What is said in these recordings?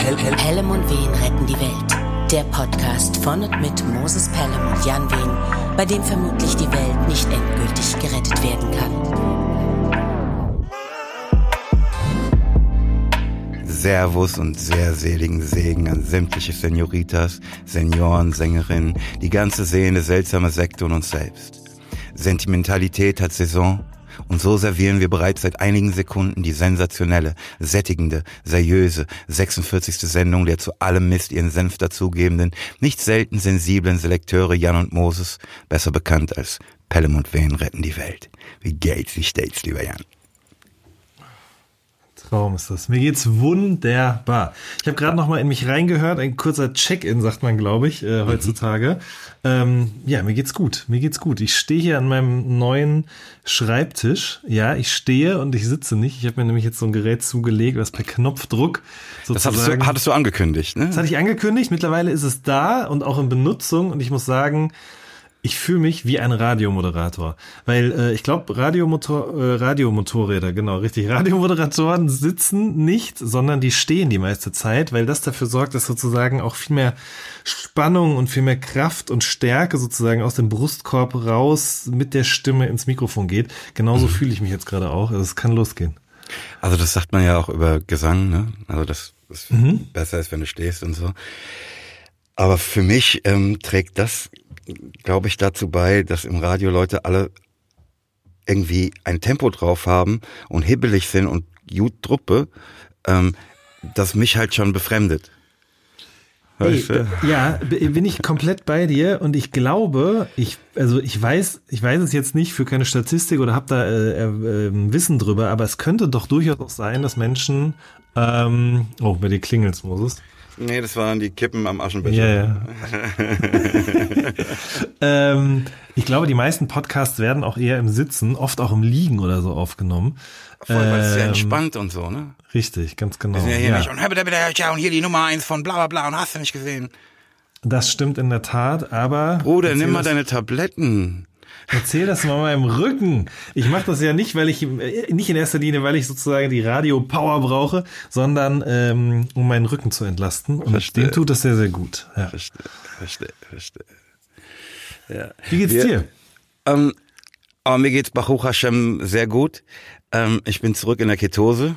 Pelham und Wehen retten die Welt. Der Podcast von und mit Moses Pelham und Jan Wehen, bei dem vermutlich die Welt nicht endgültig gerettet werden kann. Servus und sehr seligen Segen an sämtliche Senioritas, Senioren, Sängerinnen, die ganze sehende seltsame Sekte und uns selbst. Sentimentalität hat Saison und so servieren wir bereits seit einigen Sekunden die sensationelle, sättigende, seriöse 46. Sendung der zu allem Mist ihren Senf dazugebenden, nicht selten sensiblen Selekteure Jan und Moses, besser bekannt als Pelham und Wehen retten die Welt. Wie geht's, wie steht's, lieber Jan? Traum ist das. Mir geht's wunderbar. Ich habe gerade noch mal in mich reingehört. Ein kurzer Check-in, sagt man, glaube ich, äh, heutzutage. Mhm. Ähm, ja, mir geht's gut. Mir geht's gut. Ich stehe hier an meinem neuen Schreibtisch. Ja, ich stehe und ich sitze nicht. Ich habe mir nämlich jetzt so ein Gerät zugelegt, was per Knopfdruck sozusagen. Das hattest du, hattest du angekündigt, ne? Das hatte ich angekündigt. Mittlerweile ist es da und auch in Benutzung. Und ich muss sagen, ich fühle mich wie ein Radiomoderator, weil äh, ich glaube, Radiomotor, äh, Radiomotorräder, genau, richtig, Radiomoderatoren sitzen nicht, sondern die stehen die meiste Zeit, weil das dafür sorgt, dass sozusagen auch viel mehr Spannung und viel mehr Kraft und Stärke sozusagen aus dem Brustkorb raus mit der Stimme ins Mikrofon geht. Genauso mhm. fühle ich mich jetzt gerade auch. Also es kann losgehen. Also das sagt man ja auch über Gesang, ne? Also dass das mhm. besser ist, wenn du stehst und so. Aber für mich ähm, trägt das glaube ich, dazu bei, dass im Radio Leute alle irgendwie ein Tempo drauf haben und hibbelig sind und gut Truppe, ähm, das mich halt schon befremdet. Hey, ja, bin ich komplett bei dir und ich glaube, ich also ich weiß, ich weiß es jetzt nicht für keine Statistik oder habe da äh, äh, Wissen drüber, aber es könnte doch durchaus auch sein, dass Menschen ähm, oh, bei dir klingelt's, Moses. Nee, das waren die Kippen am Aschenbecher. Ja, ja. ähm, ich glaube, die meisten Podcasts werden auch eher im Sitzen, oft auch im Liegen oder so aufgenommen. Voll, weil es sehr ähm, entspannt und so, ne? Richtig, ganz genau. Wir sind ja hier ja. nicht und, und hier die Nummer eins von bla bla bla und hast du nicht gesehen. Das stimmt in der Tat, aber. Bruder, nimm mal deine Tabletten. Erzähl das mal meinem Rücken. Ich mache das ja nicht, weil ich äh, nicht in erster Linie, weil ich sozusagen die Radio-Power brauche, sondern ähm, um meinen Rücken zu entlasten. Und verstehe. dem tut das sehr, sehr gut. Ja. Verstehe, verstehe, verstehe. Ja. Wie geht's Wir, dir? Ähm, aber mir geht's Baruch Hashem sehr gut. Ähm, ich bin zurück in der Ketose.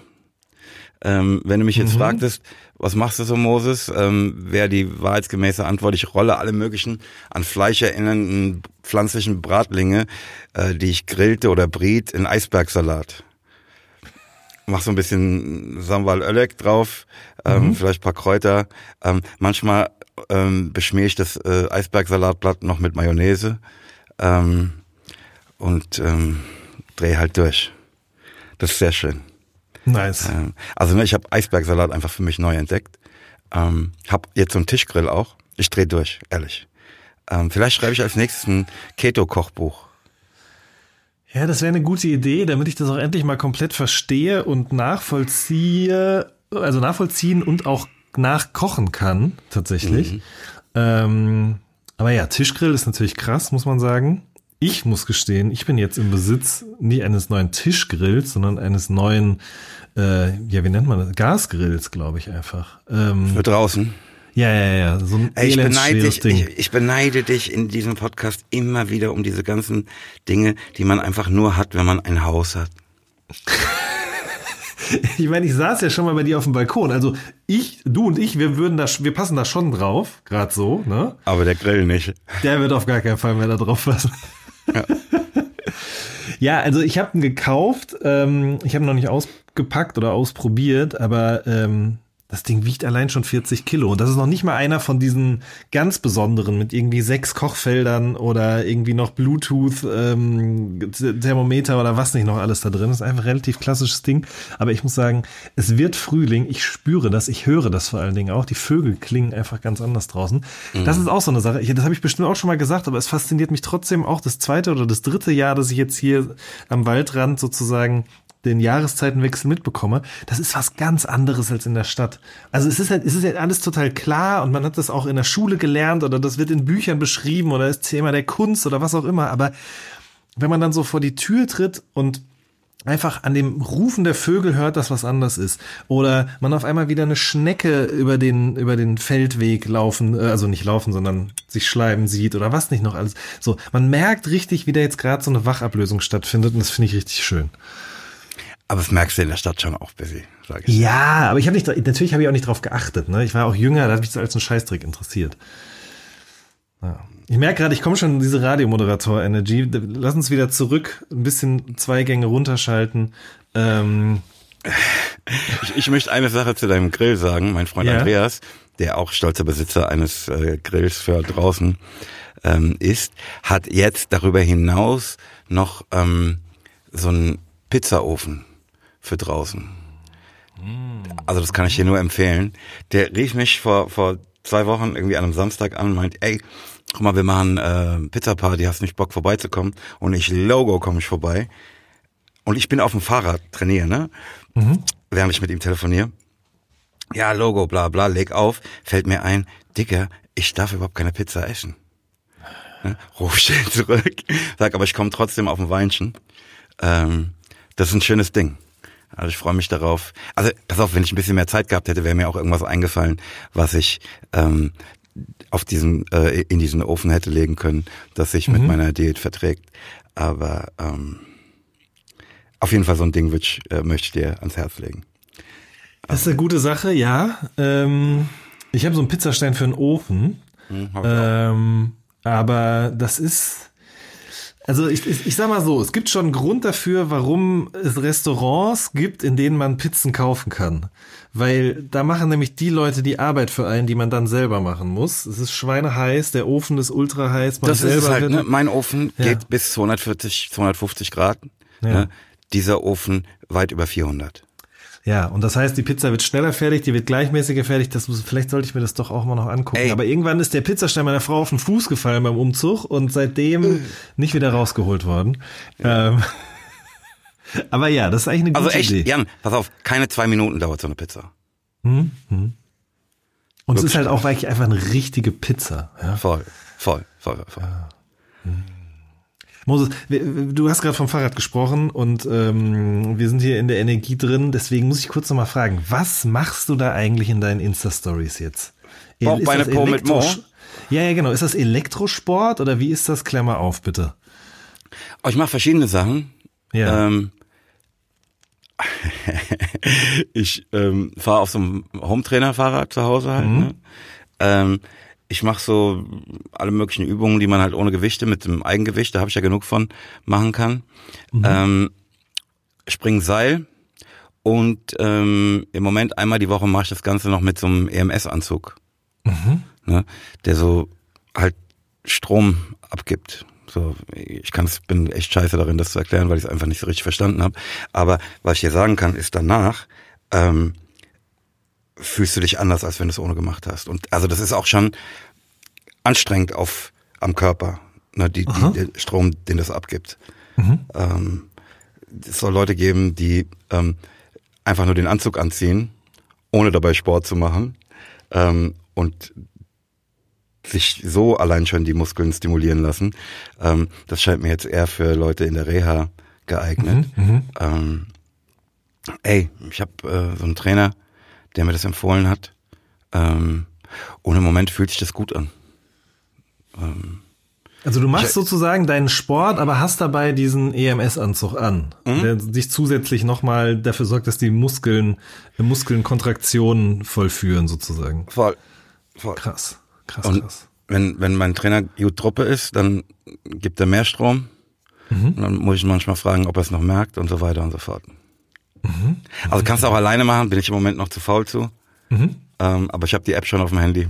Ähm, wenn du mich jetzt mhm. fragtest, was machst du so, Moses, ähm, wäre die wahrheitsgemäße Antwort, ich rolle alle möglichen an Fleisch erinnernden pflanzlichen Bratlinge, äh, die ich grillte oder briet, in Eisbergsalat. Mach so ein bisschen Sambal Ölek drauf, ähm, mhm. vielleicht paar Kräuter. Ähm, manchmal ähm, beschmier ich das äh, Eisbergsalatblatt noch mit Mayonnaise ähm, und ähm, drehe halt durch. Das ist sehr schön. Nice. Ähm, also ne, ich habe Eisbergsalat einfach für mich neu entdeckt. Ähm, hab jetzt so einen Tischgrill auch. Ich drehe durch, ehrlich. Ähm, vielleicht schreibe ich als nächstes ein Keto-Kochbuch. Ja, das wäre eine gute Idee, damit ich das auch endlich mal komplett verstehe und nachvollziehe, also nachvollziehen und auch nachkochen kann, tatsächlich. Mhm. Ähm, aber ja, Tischgrill ist natürlich krass, muss man sagen. Ich muss gestehen, ich bin jetzt im Besitz nicht eines neuen Tischgrills, sondern eines neuen, äh, ja, wie nennt man das? Gasgrills, glaube ich einfach. Ähm, Für draußen. Ja, ja, ja, so ein Ey, ich beneide dich. Ich, ich beneide dich in diesem Podcast immer wieder um diese ganzen Dinge, die man einfach nur hat, wenn man ein Haus hat. ich meine, ich saß ja schon mal bei dir auf dem Balkon. Also ich, du und ich, wir würden da, wir passen da schon drauf, gerade so, ne? Aber der Grill nicht. Der wird auf gar keinen Fall mehr da drauf passen. Ja, ja also ich habe ihn gekauft. Ähm, ich habe ihn noch nicht ausgepackt oder ausprobiert, aber ähm, das Ding wiegt allein schon 40 Kilo. Und das ist noch nicht mal einer von diesen ganz besonderen mit irgendwie sechs Kochfeldern oder irgendwie noch Bluetooth, ähm, Thermometer oder was nicht noch alles da drin. Das ist einfach ein relativ klassisches Ding. Aber ich muss sagen, es wird Frühling. Ich spüre das. Ich höre das vor allen Dingen auch. Die Vögel klingen einfach ganz anders draußen. Mhm. Das ist auch so eine Sache. Ich, das habe ich bestimmt auch schon mal gesagt, aber es fasziniert mich trotzdem auch das zweite oder das dritte Jahr, dass ich jetzt hier am Waldrand sozusagen den Jahreszeitenwechsel mitbekomme, das ist was ganz anderes als in der Stadt. Also es ist halt, es ist halt alles total klar und man hat das auch in der Schule gelernt oder das wird in Büchern beschrieben oder ist Thema der Kunst oder was auch immer. Aber wenn man dann so vor die Tür tritt und einfach an dem Rufen der Vögel hört, dass was anders ist. Oder man auf einmal wieder eine Schnecke über den, über den Feldweg laufen, äh, also nicht laufen, sondern sich schleiben sieht oder was nicht noch alles. So, man merkt richtig, wie da jetzt gerade so eine Wachablösung stattfindet und das finde ich richtig schön. Aber das merkst du in der Stadt schon auch busy, sag ich. Ja, aber ich habe nicht, natürlich habe ich auch nicht drauf geachtet. Ne? Ich war auch jünger, da hat mich das als ein Scheißtrick interessiert. Ja. Ich merke gerade, ich komme schon in diese Radiomoderator-Energy. Lass uns wieder zurück, ein bisschen zwei Gänge runterschalten. Ähm. Ich, ich möchte eine Sache zu deinem Grill sagen. Mein Freund ja. Andreas, der auch stolzer Besitzer eines äh, Grills für draußen ähm, ist, hat jetzt darüber hinaus noch ähm, so einen Pizzaofen für draußen. Also das kann ich dir nur empfehlen. Der rief mich vor, vor zwei Wochen irgendwie an einem Samstag an und meint, ey, guck mal, wir machen äh, Pizza Party, hast nicht Bock vorbeizukommen? Und ich, Logo, komme ich vorbei. Und ich bin auf dem Fahrrad trainieren, ne? Mhm. Während ich mit ihm telefoniere. Ja, Logo, bla bla, leg auf, fällt mir ein, Dicker, ich darf überhaupt keine Pizza essen. Ne? Ruf schnell zurück, sag, aber ich komme trotzdem auf ein Weinchen. Ähm, das ist ein schönes Ding. Also ich freue mich darauf. Also pass auf, wenn ich ein bisschen mehr Zeit gehabt hätte, wäre mir auch irgendwas eingefallen, was ich ähm, auf diesen äh, in diesen Ofen hätte legen können, das sich mhm. mit meiner Diät verträgt. Aber ähm, auf jeden Fall so ein Ding ich, äh, möchte ich dir ans Herz legen. Das ist eine gute Sache, ja. Ähm, ich habe so einen Pizzastein für einen Ofen. Mhm, ähm, aber das ist also ich, ich, ich sag mal so, es gibt schon einen Grund dafür, warum es Restaurants gibt, in denen man Pizzen kaufen kann. Weil da machen nämlich die Leute die Arbeit für einen, die man dann selber machen muss. Es ist schweineheiß, der Ofen ist ultra heiß. Man das selber ist halt, ne? mein Ofen ja. geht bis 240, 250 Grad. Ja. Ne? Dieser Ofen weit über 400. Ja, und das heißt, die Pizza wird schneller fertig, die wird gleichmäßiger fertig. Das muss, vielleicht sollte ich mir das doch auch mal noch angucken. Ey. Aber irgendwann ist der Pizzastein meiner Frau auf den Fuß gefallen beim Umzug und seitdem äh. nicht wieder rausgeholt worden. Ja. Ähm, aber ja, das ist eigentlich eine also gute also echt, Idee. Jan, pass auf, keine zwei Minuten dauert so eine Pizza. Hm, hm. Und Wirklich? es ist halt auch wirklich einfach eine richtige Pizza. Ja? Voll, voll, voll, voll. Ja. Hm. Moses, du hast gerade vom Fahrrad gesprochen und ähm, wir sind hier in der Energie drin, deswegen muss ich kurz nochmal fragen, was machst du da eigentlich in deinen Insta-Stories jetzt? Bauchbeine Po mit Mo? Ja, ja, genau. Ist das Elektrosport oder wie ist das? Klammer auf, bitte. Oh, ich mache verschiedene Sachen. Ja. Ähm, ich ähm, fahre auf so einem Hometrainer-Fahrrad zu Hause halt. Mhm. Ne? Ähm, ich mache so alle möglichen Übungen, die man halt ohne Gewichte mit dem Eigengewicht, da habe ich ja genug von, machen kann. Mhm. Ähm, springen Seil und ähm, im Moment einmal die Woche mache ich das Ganze noch mit so einem EMS-Anzug, mhm. ne, der so halt Strom abgibt. So, ich kann es, bin echt scheiße darin, das zu erklären, weil ich es einfach nicht so richtig verstanden habe. Aber was ich dir sagen kann, ist danach ähm, fühlst du dich anders, als wenn du es ohne gemacht hast. Und also das ist auch schon anstrengend auf am Körper, ne, die, die, der Strom, den das abgibt. Mhm. Ähm, es soll Leute geben, die ähm, einfach nur den Anzug anziehen, ohne dabei Sport zu machen ähm, und sich so allein schon die Muskeln stimulieren lassen. Ähm, das scheint mir jetzt eher für Leute in der Reha geeignet. Mhm, mhm. ähm, ey, ich habe äh, so einen Trainer, der mir das empfohlen hat. Ähm, und im Moment fühlt sich das gut an. Ähm, also du machst ich, sozusagen deinen Sport, aber hast dabei diesen EMS-Anzug an, mhm. der dich zusätzlich nochmal dafür sorgt, dass die Muskeln, Muskeln Kontraktionen vollführen sozusagen. Voll. voll. Krass, krass, und krass. Wenn, wenn mein Trainer gut Truppe ist, dann gibt er mehr Strom. Mhm. Und dann muss ich manchmal fragen, ob er es noch merkt und so weiter und so fort. Mhm. Also kannst du auch alleine machen, bin ich im Moment noch zu faul zu. Mhm. Ähm, aber ich habe die App schon auf dem Handy.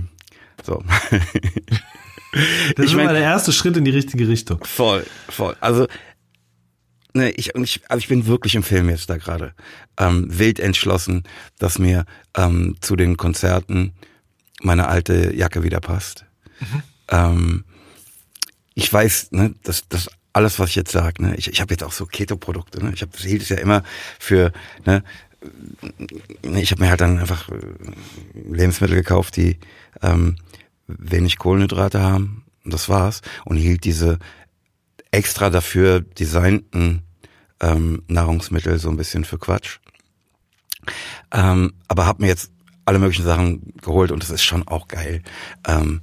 So. das ich ist mein, mal der erste Schritt in die richtige Richtung. Voll, voll. Also ne, ich, ich, also ich bin wirklich im Film jetzt da gerade ähm, wild entschlossen, dass mir ähm, zu den Konzerten meine alte Jacke wieder passt. Mhm. Ähm, ich weiß, ne, dass das alles, was ich jetzt sage, ne, ich, ich habe jetzt auch so Keto-Produkte, ne, ich habe hielt es ja immer für, ne, ich habe mir halt dann einfach äh, Lebensmittel gekauft, die ähm, wenig Kohlenhydrate haben. Und das war's. Und hielt diese extra dafür designten ähm, Nahrungsmittel so ein bisschen für Quatsch. Ähm, aber habe mir jetzt alle möglichen Sachen geholt und das ist schon auch geil. Ähm,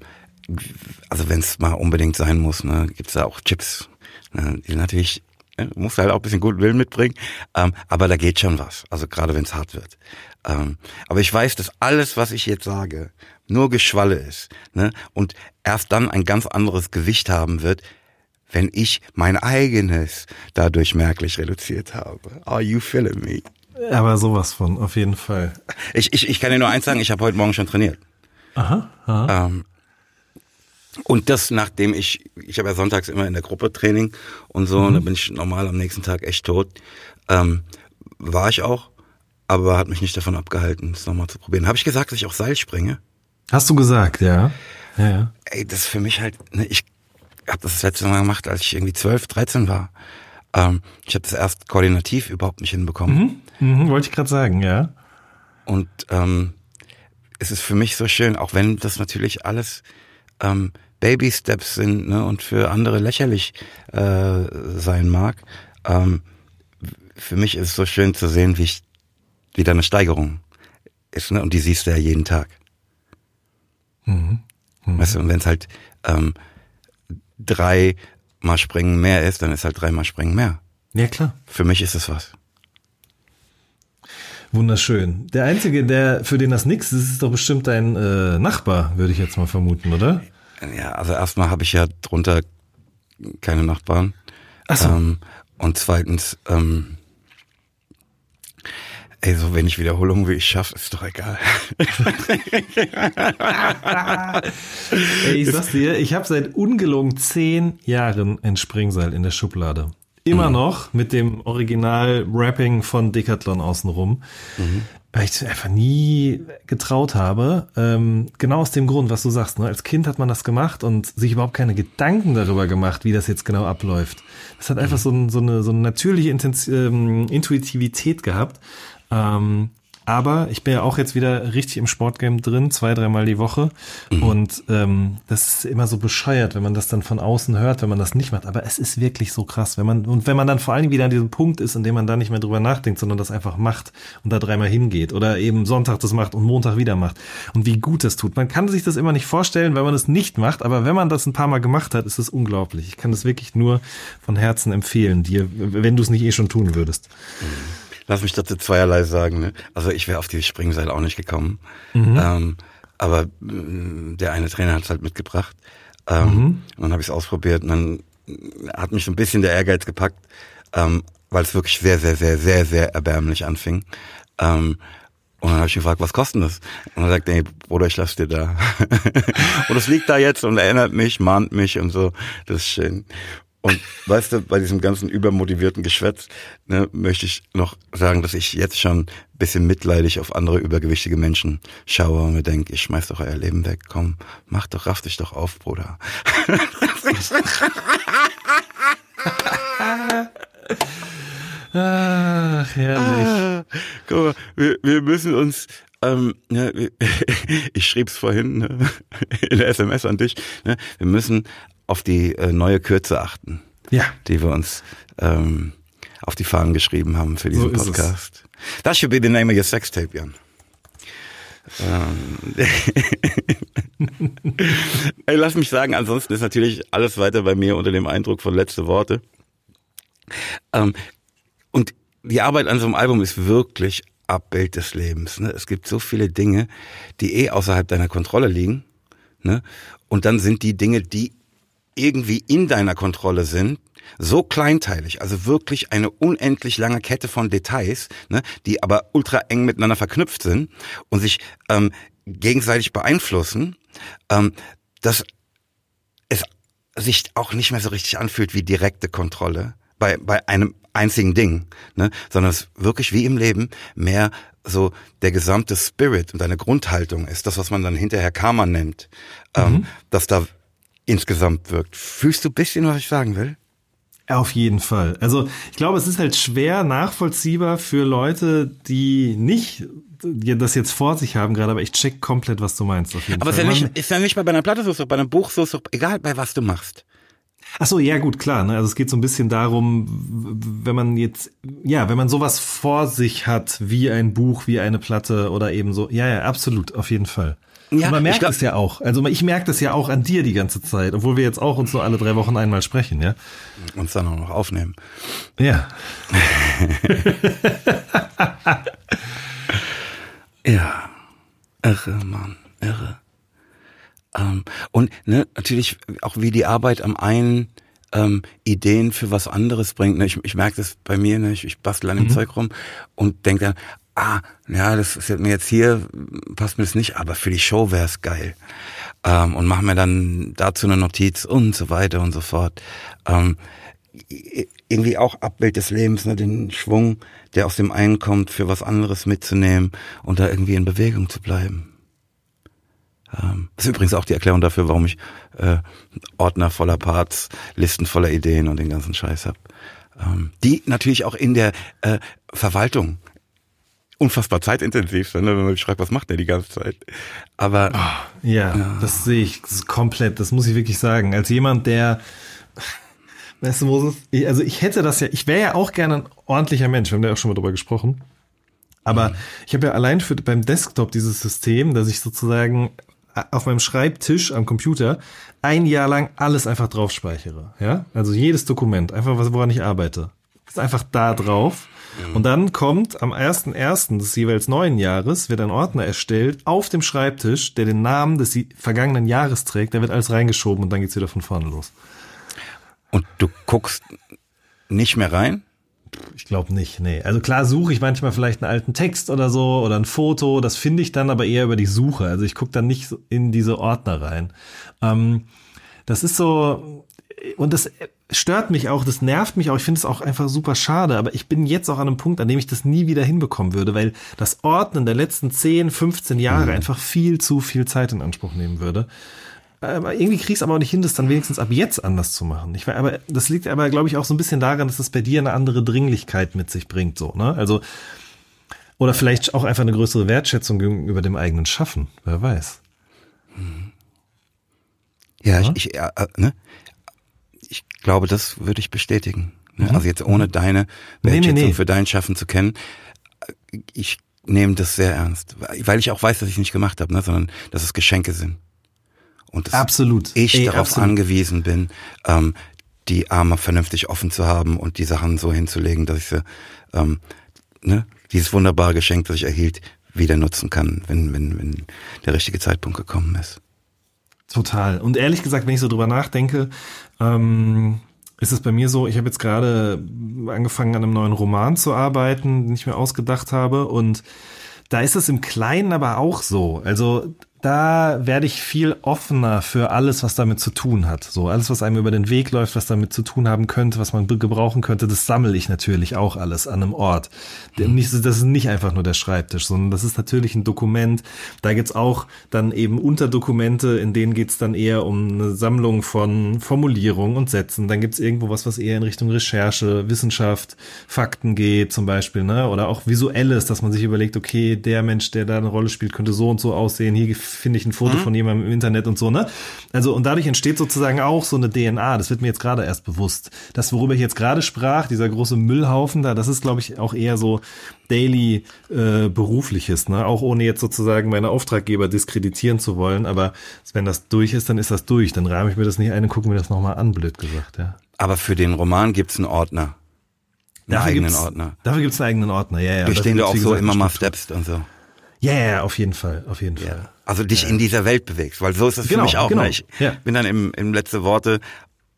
also wenn es mal unbedingt sein muss, ne, gibt's da auch Chips, ne, die natürlich ne, muss halt auch ein bisschen guten Willen mitbringen, ähm, aber da geht schon was. Also gerade wenn es hart wird. Ähm, aber ich weiß, dass alles, was ich jetzt sage, nur Geschwalle ist ne, und erst dann ein ganz anderes Gewicht haben wird, wenn ich mein eigenes dadurch merklich reduziert habe. Are you feeling me? Aber sowas von, auf jeden Fall. Ich, ich, ich kann dir nur eins sagen, ich habe heute Morgen schon trainiert. Aha. aha. Ähm, und das, nachdem ich, ich habe ja sonntags immer in der Gruppe Training und so, mhm. und da bin ich normal am nächsten Tag echt tot. Ähm, war ich auch, aber hat mich nicht davon abgehalten, es nochmal zu probieren. Habe ich gesagt, dass ich auch Seil springe? Hast du gesagt, ja. Ja, ja. Ey, das ist für mich halt, ne, ich habe das das letzte Mal gemacht, als ich irgendwie 12, 13 war. Ähm, ich habe das erst koordinativ überhaupt nicht hinbekommen. Mhm, mhm, wollte ich gerade sagen, ja. Und ähm, es ist für mich so schön, auch wenn das natürlich alles ähm, Baby Steps sind ne, und für andere lächerlich äh, sein mag. Ähm, für mich ist es so schön zu sehen, wie ich wieder eine Steigerung ist, ne? Und die siehst du ja jeden Tag. Mhm. Mhm. Weißt du, und wenn es halt ähm, drei mal springen mehr ist, dann ist halt dreimal springen mehr. Ja, klar. Für mich ist es was. Wunderschön. Der Einzige, der für den das nix ist, ist doch bestimmt dein äh, Nachbar, würde ich jetzt mal vermuten, oder? Ja, also erstmal habe ich ja drunter keine Nachbarn. Ach so. Ähm, und zweitens, ähm, ey, so wenig Wiederholungen wie ich schaffe, ist doch egal. ey, ich sag's dir, ich habe seit ungelogen zehn Jahren ein Springseil in der Schublade. Immer mhm. noch mit dem Original-Rapping von Decathlon außenrum. Mhm. Weil ich einfach nie getraut habe. Ähm, genau aus dem Grund, was du sagst. Ne? Als Kind hat man das gemacht und sich überhaupt keine Gedanken darüber gemacht, wie das jetzt genau abläuft. Das hat einfach mhm. so, ein, so, eine, so eine natürliche Intens ähm, Intuitivität gehabt. Ähm, aber ich bin ja auch jetzt wieder richtig im Sportgame drin, zwei, dreimal die Woche. Mhm. Und ähm, das ist immer so bescheuert, wenn man das dann von außen hört, wenn man das nicht macht. Aber es ist wirklich so krass, wenn man, und wenn man dann vor allem wieder an diesem Punkt ist, in dem man da nicht mehr drüber nachdenkt, sondern das einfach macht und da dreimal hingeht. Oder eben Sonntag das macht und Montag wieder macht. Und wie gut das tut. Man kann sich das immer nicht vorstellen, wenn man es nicht macht, aber wenn man das ein paar Mal gemacht hat, ist es unglaublich. Ich kann das wirklich nur von Herzen empfehlen, dir, wenn du es nicht eh schon tun würdest. Mhm. Lass mich dazu zweierlei sagen. Ne? Also ich wäre auf die Springseil auch nicht gekommen. Mhm. Ähm, aber äh, der eine Trainer hat es halt mitgebracht. Ähm, mhm. Und dann habe ich es ausprobiert und dann hat mich so ein bisschen der Ehrgeiz gepackt, ähm, weil es wirklich sehr, sehr, sehr, sehr, sehr erbärmlich anfing. Ähm, und dann habe ich gefragt, was kostet das? Und er sagt, nee, Bruder, ich lass dir da. und es liegt da jetzt und erinnert mich, mahnt mich und so. Das ist schön. Und weißt du, bei diesem ganzen übermotivierten Geschwätz ne, möchte ich noch sagen, dass ich jetzt schon bisschen mitleidig auf andere übergewichtige Menschen schaue und mir denke, ich schmeiß doch euer Leben weg. Komm, mach doch, raff dich doch auf, Bruder. Ach, herrlich. Ah, guck mal, wir, wir müssen uns ähm, ne, ich schrieb's vorhin ne, in der SMS an dich. Ne, wir müssen auf die äh, neue Kürze achten, ja. die wir uns ähm, auf die Fahnen geschrieben haben für diesen so Podcast. That should be the name of your sex tape, Jan. Ähm, Ey, lass mich sagen, ansonsten ist natürlich alles weiter bei mir unter dem Eindruck von letzte Worte. Ähm, und die Arbeit an so einem Album ist wirklich Abbild des Lebens. Ne? Es gibt so viele Dinge, die eh außerhalb deiner Kontrolle liegen. Ne? Und dann sind die Dinge, die irgendwie in deiner Kontrolle sind, so kleinteilig, also wirklich eine unendlich lange Kette von Details, ne, die aber ultra eng miteinander verknüpft sind und sich ähm, gegenseitig beeinflussen, ähm, dass es sich auch nicht mehr so richtig anfühlt wie direkte Kontrolle bei, bei einem einzigen Ding, ne, sondern es wirklich wie im Leben mehr so der gesamte Spirit und deine Grundhaltung ist, das, was man dann hinterher Karma nennt, ähm, mhm. ähm, dass da insgesamt wirkt. Fühlst du ein bisschen, was ich sagen will? Auf jeden Fall. Also ich glaube, es ist halt schwer nachvollziehbar für Leute, die nicht das jetzt vor sich haben gerade, aber ich check komplett, was du meinst. Auf jeden aber Fall. ist ja nicht, ist ja nicht bei einer Platte so, bei einem Buch so, egal bei was du machst. Ach so, ja gut, klar. Ne? Also es geht so ein bisschen darum, wenn man jetzt, ja, wenn man sowas vor sich hat, wie ein Buch, wie eine Platte oder eben so. Ja, ja, absolut, auf jeden Fall. Ja, Und man merkt es ja auch. Also ich merke das ja auch an dir die ganze Zeit, obwohl wir jetzt auch uns so alle drei Wochen einmal sprechen, ja. Uns dann auch noch aufnehmen. Ja. ja. Irre, Mann, irre. Ähm, und ne, natürlich auch wie die Arbeit am einen ähm, Ideen für was anderes bringt. Ne? Ich, ich merke das bei mir, ne? ich, ich bastel an dem mhm. Zeug rum und denke dann, ah, ja, das ist mir jetzt hier, passt mir das nicht, aber für die Show wäre es geil. Ähm, und mache mir dann dazu eine Notiz und so weiter und so fort. Ähm, irgendwie auch Abbild des Lebens, ne, den Schwung, der aus dem einen kommt, für was anderes mitzunehmen und da irgendwie in Bewegung zu bleiben. Ähm, das ist übrigens auch die Erklärung dafür, warum ich äh, Ordner voller Parts, Listen voller Ideen und den ganzen Scheiß hab. Ähm, die natürlich auch in der äh, Verwaltung unfassbar zeitintensiv ne, wenn man schreibt, was macht der die ganze Zeit. Aber oh, ja, ja, das sehe ich komplett. Das muss ich wirklich sagen. Als jemand, der Weißt du, Moses? Ich, also ich hätte das ja, ich wäre ja auch gerne ein ordentlicher Mensch, wir haben ja auch schon mal drüber gesprochen. Aber mhm. ich habe ja allein für beim Desktop dieses System, dass ich sozusagen auf meinem Schreibtisch am Computer ein Jahr lang alles einfach drauf speichere. Ja? Also jedes Dokument, einfach was, woran ich arbeite. Ist einfach da drauf. Mhm. Und dann kommt am 1.1. des jeweils neuen Jahres, wird ein Ordner erstellt auf dem Schreibtisch, der den Namen des vergangenen Jahres trägt, der wird alles reingeschoben und dann geht's wieder von vorne los. Und du guckst nicht mehr rein? Ich glaube nicht, nee. Also klar suche ich manchmal vielleicht einen alten Text oder so oder ein Foto, das finde ich dann aber eher über die Suche. Also ich gucke dann nicht in diese Ordner rein. Ähm, das ist so, und das stört mich auch, das nervt mich auch, ich finde es auch einfach super schade, aber ich bin jetzt auch an einem Punkt, an dem ich das nie wieder hinbekommen würde, weil das Ordnen der letzten 10, 15 Jahre mhm. einfach viel zu viel Zeit in Anspruch nehmen würde. Aber irgendwie kriegst du aber auch nicht hin, das dann wenigstens ab jetzt anders zu machen. Ich, aber das liegt aber, glaube ich, auch so ein bisschen daran, dass das bei dir eine andere Dringlichkeit mit sich bringt, so, ne? Also, oder vielleicht auch einfach eine größere Wertschätzung gegenüber dem eigenen Schaffen, wer weiß. Ja, ja? ich, ich, äh, ne? Ich glaube, das würde ich bestätigen. Ne? Mhm. Also jetzt ohne deine Wertschätzung nee, nee, nee. für dein Schaffen zu kennen, ich nehme das sehr ernst, weil ich auch weiß, dass ich nicht gemacht habe, ne? sondern dass es Geschenke sind und dass absolut. ich Ey, darauf absolut. angewiesen bin, ähm, die Arme vernünftig offen zu haben und die Sachen so hinzulegen, dass ich sie, ähm, ne, dieses wunderbare Geschenk, das ich erhielt, wieder nutzen kann, wenn, wenn, wenn der richtige Zeitpunkt gekommen ist. Total. Und ehrlich gesagt, wenn ich so drüber nachdenke, ähm, ist es bei mir so, ich habe jetzt gerade angefangen an einem neuen Roman zu arbeiten, den ich mir ausgedacht habe und da ist es im Kleinen aber auch so. Also da werde ich viel offener für alles, was damit zu tun hat. So alles, was einem über den Weg läuft, was damit zu tun haben könnte, was man gebrauchen könnte, das sammle ich natürlich auch alles an einem Ort. Mhm. Das ist nicht einfach nur der Schreibtisch, sondern das ist natürlich ein Dokument. Da gibt's auch dann eben Unterdokumente, in denen geht's dann eher um eine Sammlung von Formulierungen und Sätzen. Dann gibt's irgendwo was, was eher in Richtung Recherche, Wissenschaft, Fakten geht zum Beispiel, ne? Oder auch visuelles, dass man sich überlegt, okay, der Mensch, der da eine Rolle spielt, könnte so und so aussehen. Hier finde ich ein Foto mhm. von jemandem im Internet und so, ne? Also, und dadurch entsteht sozusagen auch so eine DNA. Das wird mir jetzt gerade erst bewusst. Das, worüber ich jetzt gerade sprach, dieser große Müllhaufen da, das ist, glaube ich, auch eher so daily äh, berufliches, ne? Auch ohne jetzt sozusagen meine Auftraggeber diskreditieren zu wollen. Aber wenn das durch ist, dann ist das durch. Dann rahme ich mir das nicht ein und gucke mir das nochmal an, blöd gesagt, ja. Aber für den Roman gibt's einen Ordner. Einen dafür eigenen Ordner. Dafür gibt's einen eigenen Ordner, ja, ja. Durch den du auch so immer mal steppst und so. Ja, ja, auf jeden Fall, auf jeden Fall. Also dich ja. in dieser Welt bewegst, weil so ist es genau, für mich auch. Genau. Ich ja. bin dann im, im letzte Worte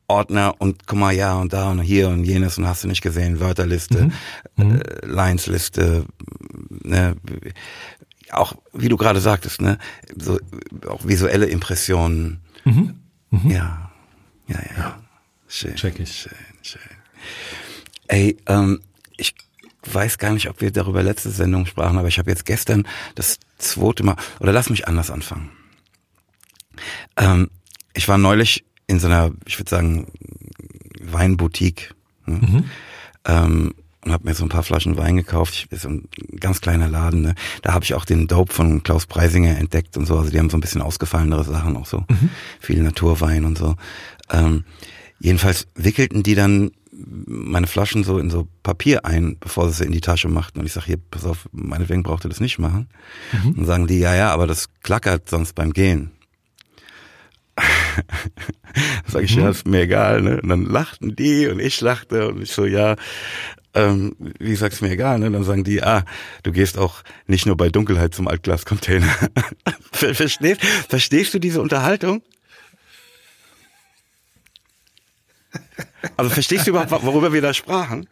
Ordner und guck mal, ja und da und hier und jenes und hast du nicht gesehen, Wörterliste, mhm. mhm. äh, Linesliste, ne, auch wie du gerade sagtest, ne, so auch visuelle Impressionen. Mhm. Mhm. Ja, ja, ja, ja. Schön, Check ich. schön, schön. Ey, ähm, ich weiß gar nicht, ob wir darüber letzte Sendung sprachen, aber ich habe jetzt gestern das zweite Mal, oder lass mich anders anfangen. Ähm, ich war neulich in so einer, ich würde sagen, Weinboutique ne? mhm. ähm, und habe mir so ein paar Flaschen Wein gekauft. Ich, ist ein ganz kleiner Laden. Ne? Da habe ich auch den Dope von Klaus Preisinger entdeckt und so. Also die haben so ein bisschen ausgefallenere Sachen auch so. Mhm. Viel Naturwein und so. Ähm, jedenfalls wickelten die dann meine Flaschen so in so Papier ein, bevor sie sie in die Tasche machten. Und ich sage, hier, pass auf, meinetwegen braucht ihr das nicht machen. Mhm. Und sagen die, ja, ja, aber das klackert sonst beim Gehen. sag ich, mhm. ja, ist mir egal, ne? Und dann lachten die und ich lachte und ich so, ja, ähm, wie gesagt, ist mir egal, ne? Dann sagen die, ah, du gehst auch nicht nur bei Dunkelheit zum Altglascontainer. verstehst, verstehst du diese Unterhaltung? Also verstehst du überhaupt, worüber wir da sprachen?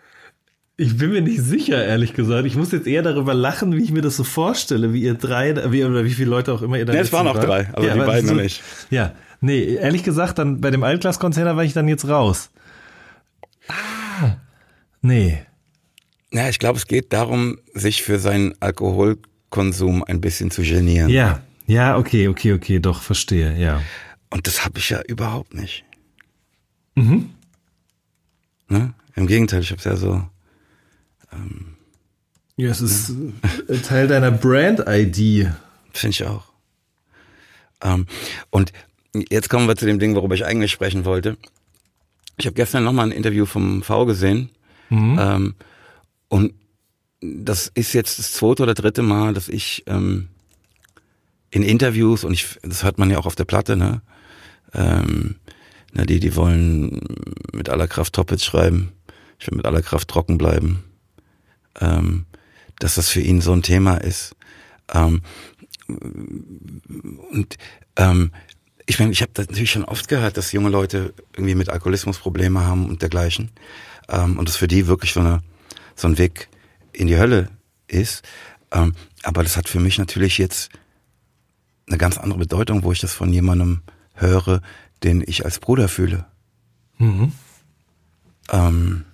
Ich bin mir nicht sicher, ehrlich gesagt. Ich muss jetzt eher darüber lachen, wie ich mir das so vorstelle, wie ihr drei, wie, oder wie viele Leute auch immer ihr da Nee, es waren auch drei, also ja, die beiden so, nicht. Ja, nee, ehrlich gesagt, dann bei dem Altglas-Container war ich dann jetzt raus. Ah, nee. Ja, ich glaube, es geht darum, sich für seinen Alkoholkonsum ein bisschen zu genieren. Ja, ja, okay, okay, okay, doch, verstehe, ja. Und das habe ich ja überhaupt nicht. Mhm. Ne? Im Gegenteil, ich habe es ja so. Ähm, ja, es ist ne? Teil deiner Brand-ID. Finde ich auch. Ähm, und jetzt kommen wir zu dem Ding, worüber ich eigentlich sprechen wollte. Ich habe gestern nochmal ein Interview vom V gesehen. Mhm. Ähm, und das ist jetzt das zweite oder dritte Mal, dass ich ähm, in Interviews, und ich, das hört man ja auch auf der Platte, ne? Ähm, na, die, die wollen mit aller Kraft Toppets schreiben. Ich will mit aller Kraft trocken bleiben. Ähm, dass das für ihn so ein Thema ist. Ähm, und ähm, ich meine, ich habe natürlich schon oft gehört, dass junge Leute irgendwie mit Alkoholismus Probleme haben und dergleichen. Ähm, und das für die wirklich so, eine, so ein Weg in die Hölle ist. Ähm, aber das hat für mich natürlich jetzt eine ganz andere Bedeutung, wo ich das von jemandem höre, den ich als Bruder fühle. Mhm. Ähm,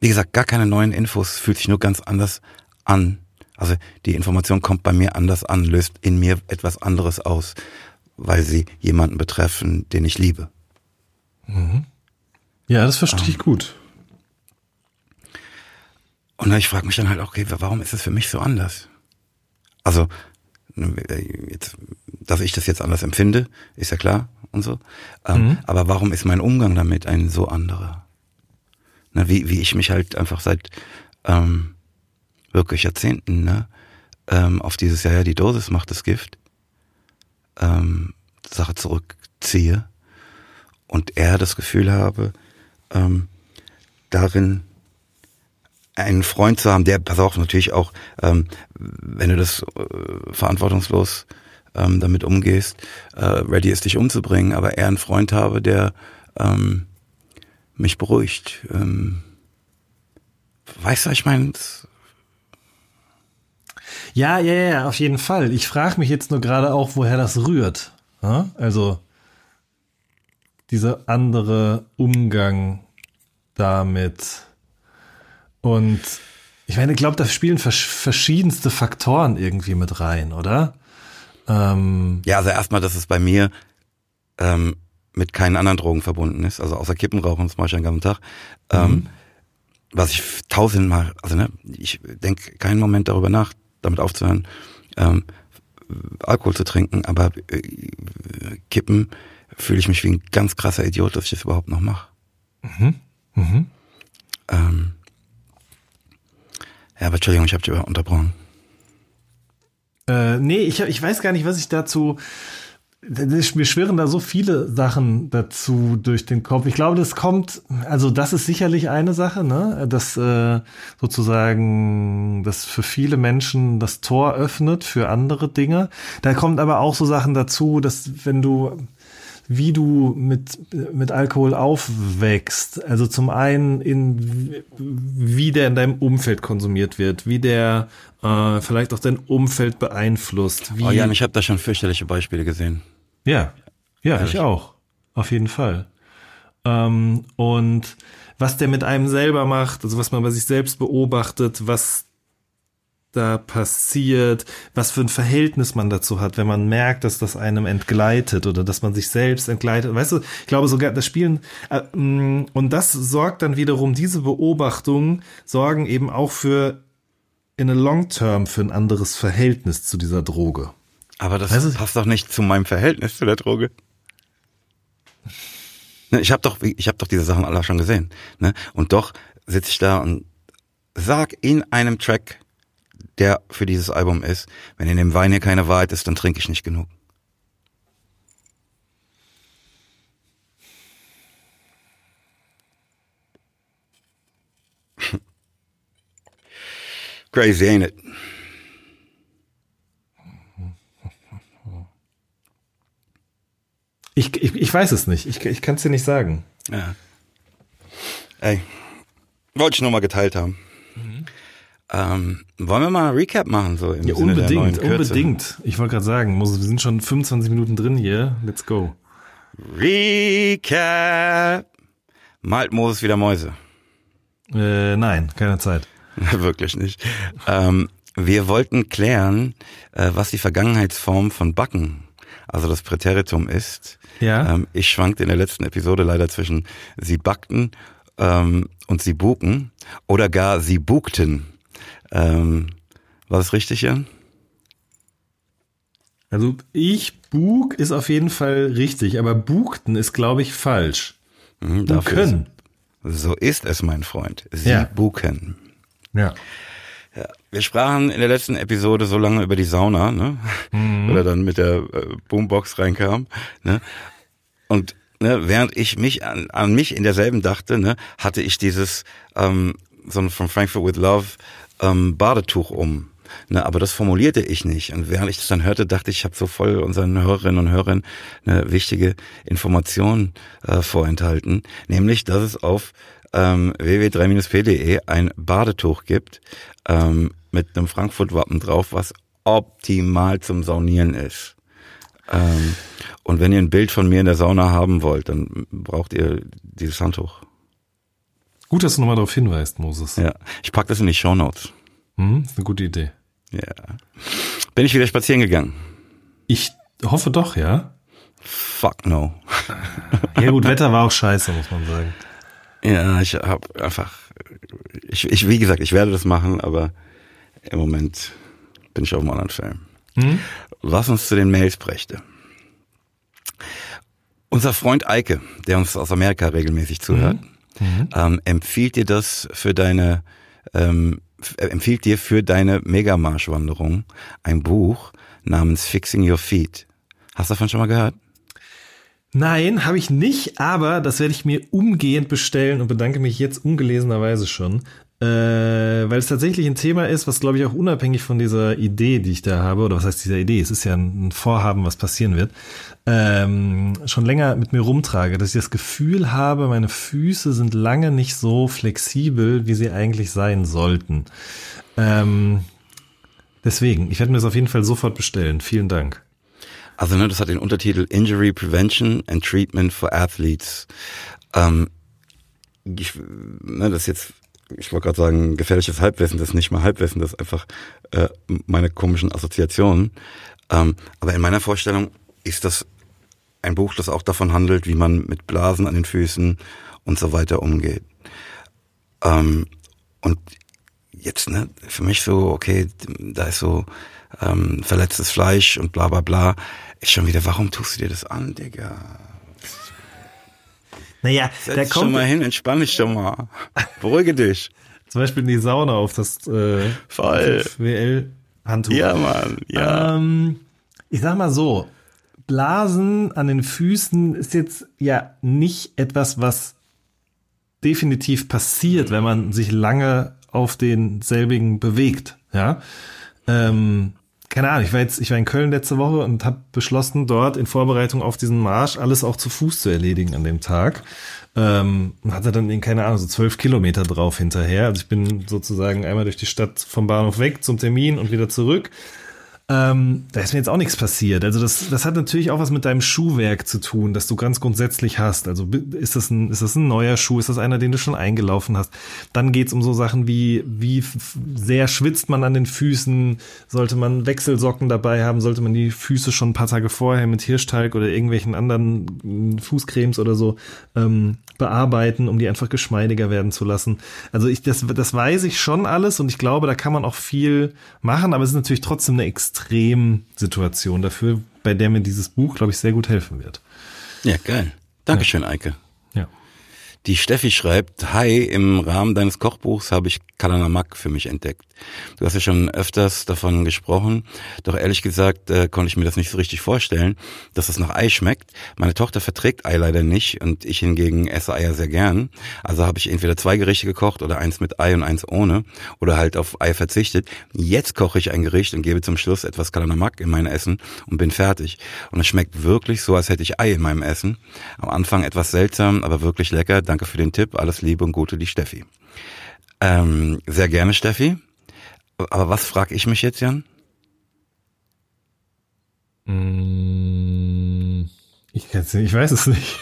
wie gesagt, gar keine neuen Infos, fühlt sich nur ganz anders an. Also die Information kommt bei mir anders an, löst in mir etwas anderes aus, weil sie jemanden betreffen, den ich liebe. Mhm. Ja, das verstehe ich ähm. gut. Und ich frage mich dann halt, okay, warum ist es für mich so anders? Also jetzt, dass ich das jetzt anders empfinde, ist ja klar und so. Ähm, mhm. Aber warum ist mein Umgang damit ein so anderer? Na, wie, wie ich mich halt einfach seit ähm, wirklich Jahrzehnten ne, ähm, auf dieses, ja, ja, die Dosis macht das Gift, ähm, Sache zurückziehe und eher das Gefühl habe, ähm, darin einen Freund zu haben, der, pass auf, natürlich auch, ähm, wenn du das äh, verantwortungslos ähm, damit umgehst, äh, ready ist, dich umzubringen, aber eher einen Freund habe, der ähm, mich beruhigt. Ähm, weißt du, ich meine, ja, ja, ja, auf jeden Fall. Ich frage mich jetzt nur gerade auch, woher das rührt. Also dieser andere Umgang damit. Und ich meine, ich glaube, da spielen verschiedenste Faktoren irgendwie mit rein, oder? Ähm, ja, also erstmal, dass es bei mir ähm, mit keinen anderen Drogen verbunden ist, also außer Kippenrauchen zum Beispiel den ganzen Tag. Ähm, mhm. was ich tausendmal, also ne, ich denke keinen Moment darüber nach, damit aufzuhören, ähm, Alkohol zu trinken, aber äh, Kippen fühle ich mich wie ein ganz krasser Idiot, dass ich das überhaupt noch mache. Mhm. Mhm. Ähm, ja, aber Entschuldigung, ich habe dich unterbrochen. Äh, nee, ich, ich weiß gar nicht, was ich dazu. Mir schwirren da so viele Sachen dazu durch den Kopf. Ich glaube, das kommt, also das ist sicherlich eine Sache, ne? dass äh, sozusagen das für viele Menschen das Tor öffnet für andere Dinge. Da kommt aber auch so Sachen dazu, dass wenn du wie du mit, mit Alkohol aufwächst. Also zum einen in wie der in deinem Umfeld konsumiert wird, wie der äh, vielleicht auch dein Umfeld beeinflusst. Wie oh ja, ich habe da schon fürchterliche Beispiele gesehen. Ja, ja, Ehrlich. ich auch. Auf jeden Fall. Ähm, und was der mit einem selber macht, also was man bei sich selbst beobachtet, was da passiert, was für ein Verhältnis man dazu hat, wenn man merkt, dass das einem entgleitet oder dass man sich selbst entgleitet. Weißt du, ich glaube sogar das Spielen äh, mm, und das sorgt dann wiederum diese Beobachtungen sorgen eben auch für in a long term für ein anderes Verhältnis zu dieser Droge. Aber das weißt du? passt doch nicht zu meinem Verhältnis zu der Droge. Ne, ich habe doch, ich habe doch diese Sachen alle schon gesehen. Ne? Und doch sitze ich da und sag in einem Track, der für dieses Album ist, wenn in dem Wein hier keine Wahrheit ist, dann trinke ich nicht genug. Crazy, ain't it? Ich, ich, ich weiß es nicht. Ich, ich kann es dir nicht sagen. Ja. Ey, wollte ich nur mal geteilt haben. Ähm, wollen wir mal ein Recap machen? So im ja, Sinne unbedingt, unbedingt. Ich wollte gerade sagen, wir sind schon 25 Minuten drin hier. Let's go. Recap. Malt Moses wieder Mäuse? Äh, nein, keine Zeit. Wirklich nicht. Ähm, wir wollten klären, äh, was die Vergangenheitsform von Backen, also das Präteritum ist. Ja. Ähm, ich schwankte in der letzten Episode leider zwischen sie backten ähm, und sie buken oder gar sie bukten. Ähm, war das richtig, Jan? Also ich bug ist auf jeden Fall richtig, aber bukten ist, glaube ich, falsch. Mhm, buken. So ist es, mein Freund. Sie ja. buken. Ja. Ja, wir sprachen in der letzten Episode so lange über die Sauna, ne? Mhm. Oder dann mit der äh, Boombox reinkam, ne? Und ne, während ich mich an, an mich in derselben dachte, ne, hatte ich dieses ähm, so ein von Frankfurt with Love ähm, Badetuch um. Ne, aber das formulierte ich nicht. Und während ich das dann hörte, dachte ich, ich habe so voll unseren Hörerinnen und Hörern eine wichtige Information äh, vorenthalten, nämlich, dass es auf ähm, www.3-p.de ein Badetuch gibt ähm, mit einem Frankfurt-Wappen drauf, was optimal zum Saunieren ist. Ähm, und wenn ihr ein Bild von mir in der Sauna haben wollt, dann braucht ihr dieses Handtuch. Gut, dass du nochmal darauf hinweist, Moses. Ja, ich pack das in die Show Notes. Hm, ist eine gute Idee. Ja. Bin ich wieder spazieren gegangen? Ich hoffe doch, ja. Fuck no. Ja gut, Wetter war auch scheiße, muss man sagen. Ja, ich habe einfach, ich, ich, wie gesagt, ich werde das machen, aber im Moment bin ich auf einem anderen Film. Mhm. Was uns zu den Mails brächte. Unser Freund Eike, der uns aus Amerika regelmäßig zuhört, mhm. Mhm. ähm, empfiehlt dir das für deine, ähm, empfiehlt dir für deine Megamarsch-Wanderung ein Buch namens Fixing Your Feet. Hast du davon schon mal gehört? Nein, habe ich nicht, aber das werde ich mir umgehend bestellen und bedanke mich jetzt ungelesenerweise schon, äh, weil es tatsächlich ein Thema ist, was glaube ich auch unabhängig von dieser Idee, die ich da habe, oder was heißt dieser Idee, es ist ja ein Vorhaben, was passieren wird, ähm, schon länger mit mir rumtrage, dass ich das Gefühl habe, meine Füße sind lange nicht so flexibel, wie sie eigentlich sein sollten. Ähm, deswegen, ich werde mir das auf jeden Fall sofort bestellen. Vielen Dank. Also ne, das hat den Untertitel Injury Prevention and Treatment for Athletes. Ähm, ich, ne, das jetzt, ich wollte gerade sagen, gefährliches Halbwissen, das ist nicht mal Halbwissen, das ist einfach äh, meine komischen Assoziationen. Ähm, aber in meiner Vorstellung ist das ein Buch, das auch davon handelt, wie man mit Blasen an den Füßen und so weiter umgeht. Ähm, und jetzt, ne, für mich so, okay, da ist so ähm, verletztes Fleisch und bla bla bla. Ist schon wieder, warum tust du dir das an, Digga? Naja, Setz da kommt schon mal hin, entspann dich schon mal. Beruhige dich. Zum Beispiel in die Sauna auf das äh, Voll. WL-Handtuch. Ja, Mann, ja. Ähm, ich sag mal so, Blasen an den Füßen ist jetzt ja nicht etwas, was definitiv passiert, wenn man sich lange auf den selbigen bewegt. Ja. Ähm, keine Ahnung, ich war jetzt, ich war in Köln letzte Woche und habe beschlossen, dort in Vorbereitung auf diesen Marsch alles auch zu Fuß zu erledigen an dem Tag. Ähm, hatte dann, in, keine Ahnung, so zwölf Kilometer drauf hinterher. Also ich bin sozusagen einmal durch die Stadt vom Bahnhof weg zum Termin und wieder zurück. Ähm, da ist mir jetzt auch nichts passiert. Also das, das hat natürlich auch was mit deinem Schuhwerk zu tun, das du ganz grundsätzlich hast. Also ist das ein, ist das ein neuer Schuh? Ist das einer, den du schon eingelaufen hast? Dann geht's um so Sachen wie, wie sehr schwitzt man an den Füßen? Sollte man Wechselsocken dabei haben? Sollte man die Füße schon ein paar Tage vorher mit Hirschtalg oder irgendwelchen anderen Fußcremes oder so ähm, bearbeiten, um die einfach geschmeidiger werden zu lassen? Also ich, das, das weiß ich schon alles und ich glaube, da kann man auch viel machen, aber es ist natürlich trotzdem eine extrem Extremsituation dafür, bei der mir dieses Buch, glaube ich, sehr gut helfen wird. Ja, geil. Dankeschön, ja. Eike. Die Steffi schreibt, Hi, im Rahmen deines Kochbuchs habe ich Kalanamak für mich entdeckt. Du hast ja schon öfters davon gesprochen, doch ehrlich gesagt äh, konnte ich mir das nicht so richtig vorstellen, dass es nach Ei schmeckt. Meine Tochter verträgt Ei leider nicht und ich hingegen esse Eier sehr gern. Also habe ich entweder zwei Gerichte gekocht oder eins mit Ei und eins ohne oder halt auf Ei verzichtet. Jetzt koche ich ein Gericht und gebe zum Schluss etwas Kalanamak in mein Essen und bin fertig. Und es schmeckt wirklich so, als hätte ich Ei in meinem Essen. Am Anfang etwas seltsam, aber wirklich lecker. Danke für den Tipp. Alles Liebe und Gute, die Steffi. Ähm, sehr gerne, Steffi. Aber was frage ich mich jetzt, Jan? Mm, ich, kann's nicht, ich weiß es nicht.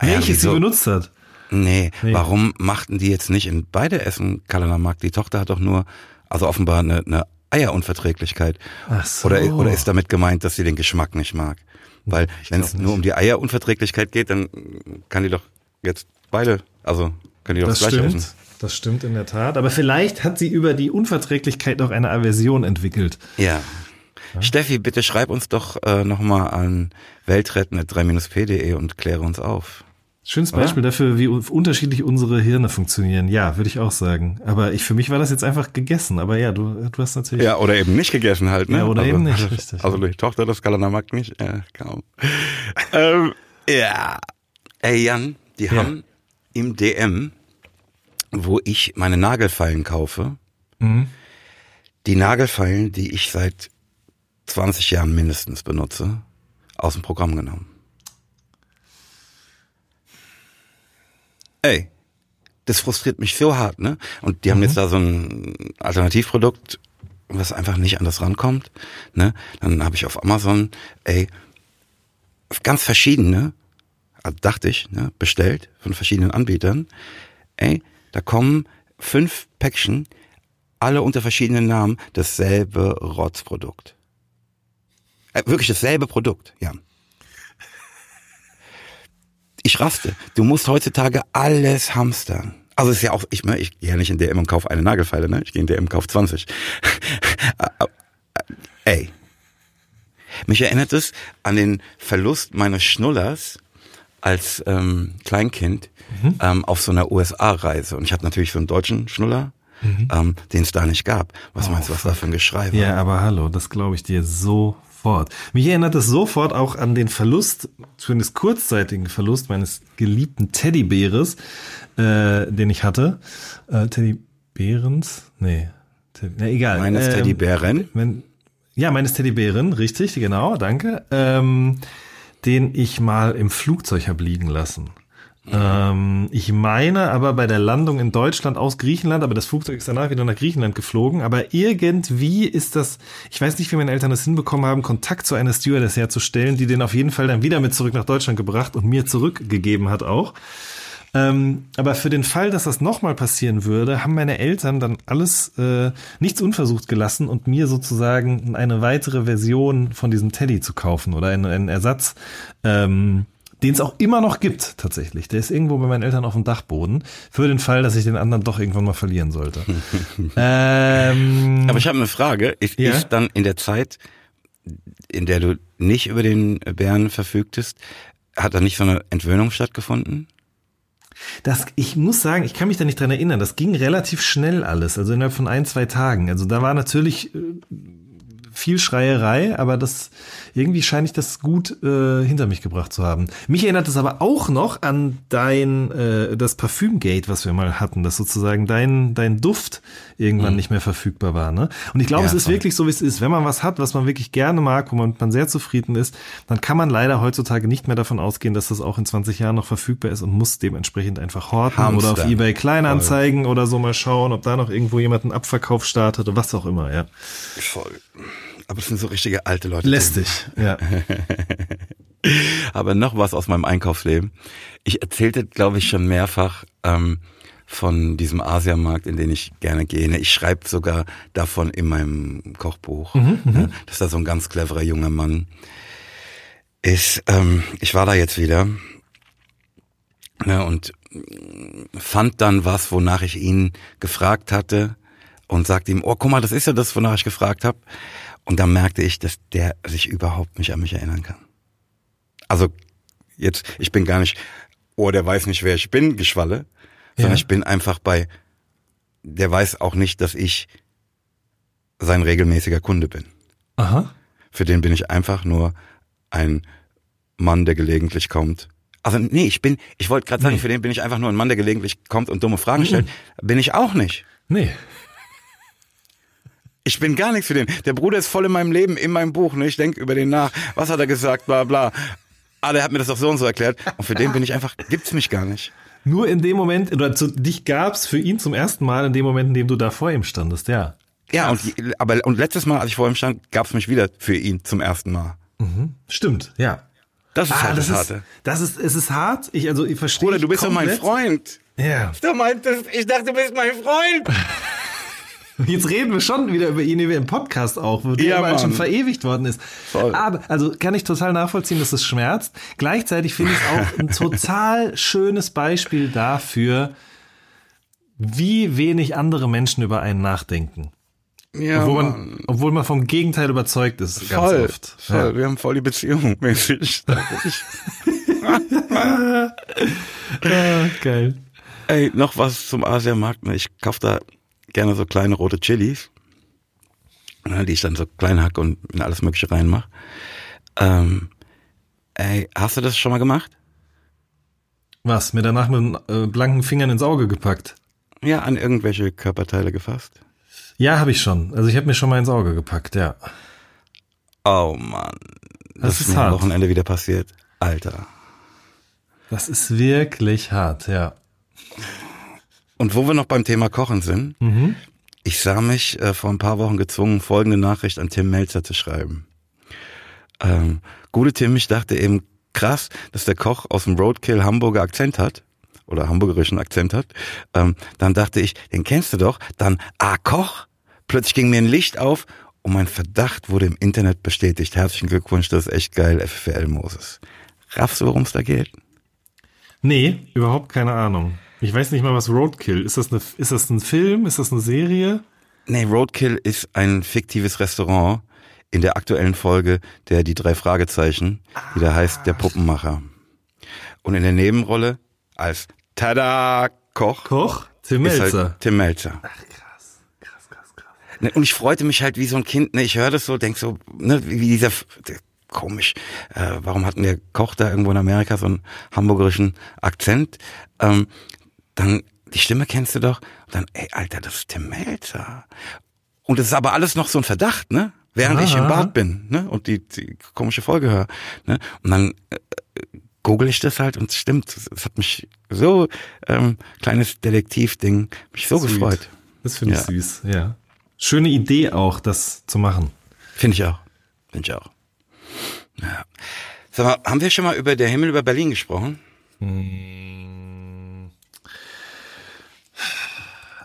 Ah ja, Welches sie benutzt hat. Nee, Nee. warum machten die jetzt nicht in beide Essen Kalanamak? Die Tochter hat doch nur, also offenbar eine, eine Eierunverträglichkeit. Ach so. Oder, oder ist damit gemeint, dass sie den Geschmack nicht mag? Weil wenn es nur um die Eierunverträglichkeit geht, dann kann die doch jetzt beide, also können die doch Das das stimmt. essen. Das stimmt in der Tat. Aber vielleicht hat sie über die Unverträglichkeit auch eine Aversion entwickelt. Ja. Steffi, bitte schreib uns doch äh, nochmal an weltretten.3-p.de und kläre uns auf. Schönes Oder? Beispiel dafür, wie un- unterschiedlich unsere Hirne funktionieren. Ja, würde ich auch sagen. Aber ich, für mich war das jetzt einfach gegessen. Aber ja, du, du hast natürlich. Ja, oder eben nicht gegessen halt, ne? Ja, oder also, eben nicht, richtig. Also die Tochter des Kalanamak nicht, ja, kaum. ähm, ja. Ey, Jan, die Ja. haben im DM, wo ich meine Nagelfeilen kaufe, Mhm. die Nagelfeilen, die ich seit 20 Jahren mindestens benutze, aus dem Programm genommen. Ey, das frustriert mich so hart, ne? Und die haben jetzt da so ein Alternativprodukt, was einfach nicht an das rankommt, ne? Dann habe ich auf Amazon, ey, ganz verschiedene, also dachte ich, ne, bestellt von verschiedenen Anbietern. Ey, da kommen fünf Päckchen, alle unter verschiedenen Namen, dasselbe Rotzprodukt. Äh, wirklich dasselbe Produkt, ja. Ich raste. Du musst heutzutage alles hamstern. Also ist ja auch, ich, ich gehe ja nicht in DM und kaufe eine Nagelfeile, ne? Ich gehe in DM und kaufe 20. Ey. Mich erinnert es an den Verlust meines Schnullers als ähm, Kleinkind ähm, auf so einer USA-Reise. Und ich hatte natürlich so einen deutschen Schnuller, ähm, den es da nicht gab. Was meinst du, was da für ein Geschrei war? Ja, aber hallo, das glaube ich dir sofort. Mich erinnert es sofort auch an den Verlust, zumindest kurzzeitigen Verlust meines geliebten Teddybäres, äh, den ich hatte. Äh, Teddybärens? Nee. Teddy, na, egal. Meines Ähm, Teddybären? Ja, meines Teddybären, richtig, genau, danke. Ähm, den ich mal im Flugzeug hab liegen lassen. Ähm, ich meine aber bei der Landung in Deutschland aus Griechenland, aber das Flugzeug ist danach wieder nach Griechenland geflogen. Aber irgendwie ist das, ich weiß nicht, wie meine Eltern das hinbekommen haben, Kontakt zu einer Stewardess herzustellen, die den auf jeden Fall dann wieder mit zurück nach Deutschland gebracht und mir zurückgegeben hat auch. Ähm, aber für den Fall, dass das nochmal passieren würde, haben meine Eltern dann alles äh, nichts unversucht gelassen und mir sozusagen eine weitere Version von diesem Teddy zu kaufen oder einen, einen Ersatz, ähm, den es auch immer noch gibt tatsächlich. Der ist irgendwo bei meinen Eltern auf dem Dachboden für den Fall, dass ich den anderen doch irgendwann mal verlieren sollte. ähm, Aber ich habe eine Frage. Ist, Ja? ist dann in der Zeit, in der du nicht über den Bären verfügtest, hat da nicht so eine Entwöhnung stattgefunden? Das, ich muss sagen, ich kann mich da nicht dran erinnern. Das ging relativ schnell alles, also innerhalb von ein, zwei Tagen. Also da war natürlich äh, viel Schreierei, aber das irgendwie scheine ich das gut äh, hinter mich gebracht zu haben. Mich erinnert es aber auch noch an dein äh, das Parfümgate, was wir mal hatten, dass sozusagen dein dein Duft irgendwann nicht mehr verfügbar war. Ne? Und ich glaube, Ja, es ist voll. wirklich so, wie es ist. Wenn man was hat, was man wirklich gerne mag, wo man, man sehr zufrieden ist, dann kann man leider heutzutage nicht mehr davon ausgehen, dass das auch in 20 Jahren noch verfügbar ist und muss dementsprechend einfach horten oder auf eBay Kleinanzeigen oder so mal schauen, ob da noch irgendwo jemand einen Abverkauf startet oder was auch immer. Ja, Voll. Aber es sind so richtige alte Leute. lästig. Ja. Aber noch was aus meinem Einkaufsleben. Ich erzählte, glaube ich, schon mehrfach ähm, von diesem Asiamarkt, in den ich gerne gehe. Ich schreibe sogar davon in meinem Kochbuch, ne, dass da so ein ganz cleverer junger Mann ist. Ähm, ich war da jetzt wieder ne, und fand dann was, wonach ich ihn gefragt hatte und sagte ihm, oh, guck mal, das ist ja das, wonach ich gefragt habe. Und dann merkte ich, dass der sich überhaupt nicht an mich erinnern kann. Also jetzt, ich bin gar nicht oh, der weiß nicht, wer ich bin, Geschwalle, sondern Ja. ich bin einfach bei, der weiß auch nicht, dass ich sein regelmäßiger Kunde bin. Aha. Für den bin ich einfach nur ein Mann, der gelegentlich kommt. Also nee, ich bin, ich wollte gerade sagen, Nee. für den bin ich einfach nur ein Mann, der gelegentlich kommt und dumme Fragen stellt. Bin ich auch nicht. Nee. Ich bin gar nichts für den. Der Bruder ist voll in meinem Leben, in meinem Buch. Ne? Ich denke über den nach. Was hat er gesagt? Bla bla. Ah, der hat mir das doch so und so erklärt. Und für den bin ich einfach, gibt's mich gar nicht. Nur in dem Moment, oder zu, dich gab's für ihn zum ersten Mal in dem Moment, in dem du da vor ihm standest, ja. Ja, und, aber und letztes Mal, als ich vor ihm stand, gab's mich wieder für ihn zum ersten Mal. Stimmt, ja. Das ist Ah, halt das das ist, Harte. das ist, es ist hart. Ich, also, ich verstehe. Bruder, du bist doch mein. Freund. Ja. Du meintest, ich dachte, du bist mein Freund. Jetzt reden wir schon wieder über ihn, wie wir im Podcast auch, wo der Ja, überall schon Mann. verewigt worden ist. Voll. Aber, also kann ich total nachvollziehen, dass es schmerzt. Gleichzeitig finde ich es auch ein total schönes Beispiel dafür, wie wenig andere Menschen über einen nachdenken. Ja, Obwohl Mann. man, obwohl man vom Gegenteil überzeugt ist, ganz voll, oft. voll. Wir haben voll die Beziehung mäßig. Ja. Geil. Ey, noch was zum Asiamarkt. ne? Ich kauf da gerne so kleine rote Chilis, ne, die ich dann so klein hacke und in alles Mögliche reinmache. Ähm, ey, hast du das schon mal gemacht? Was, mir danach mit äh, blanken Fingern ins Auge gepackt? Ja, an irgendwelche Körperteile gefasst? Ja, habe ich schon. Also ich habe mir schon mal ins Auge gepackt, ja. Oh Mann. Das, Das ist ist mir am hart. Wochenende wieder passiert. Alter. Das ist wirklich hart, ja. Und wo wir noch beim Thema Kochen sind, Mhm. ich sah mich äh, vor ein paar Wochen gezwungen, folgende Nachricht an Tim Melzer zu schreiben. Ähm, gute Tim, ich dachte eben krass, dass der Koch aus dem Roadkill Hamburger Akzent hat oder hamburgerischen Akzent hat. Ähm, dann dachte ich, den kennst du doch. Dann, ah, Koch. Plötzlich ging mir ein Licht auf und mein Verdacht wurde im Internet bestätigt. Herzlichen Glückwunsch, das ist echt geil, FFL Moses. Raffst du, worum es da geht? Nee, überhaupt keine Ahnung. Ich weiß nicht mal, was Roadkill. Ist das, eine, ist das ein Film? Ist das eine Serie? Nee, Roadkill ist ein fiktives Restaurant in der aktuellen Folge der Die drei Fragezeichen, die da heißt Der Puppenmacher. Und in der Nebenrolle als Tada Koch, Koch? Tim ist Melzer. halt Tim Melzer. Ach, krass. Krass, krass, krass. Ne, Und ich freute mich halt wie so ein Kind. Ne, ich höre das so, denk so, ne, wie dieser komisch. Äh, warum hat denn der Koch da irgendwo in Amerika so einen hamburgerischen Akzent? Ähm, dann die Stimme kennst du doch. Und dann, ey, Alter, das ist Tim Melzer. Und es ist aber alles noch so ein Verdacht, ne? Während ich im Aha. Bad bin, ne? Und die, die komische Folge höre, ne? Und dann äh, google ich das halt und es stimmt. Es hat mich so ähm, kleines Detektivding mich so Sweet. gefreut. Das finde ich Ja. süß, ja. Schöne Idee auch, das zu machen. Finde ich auch. Finde ich auch. Ja. Sag mal, haben wir schon mal über der Himmel über Berlin gesprochen?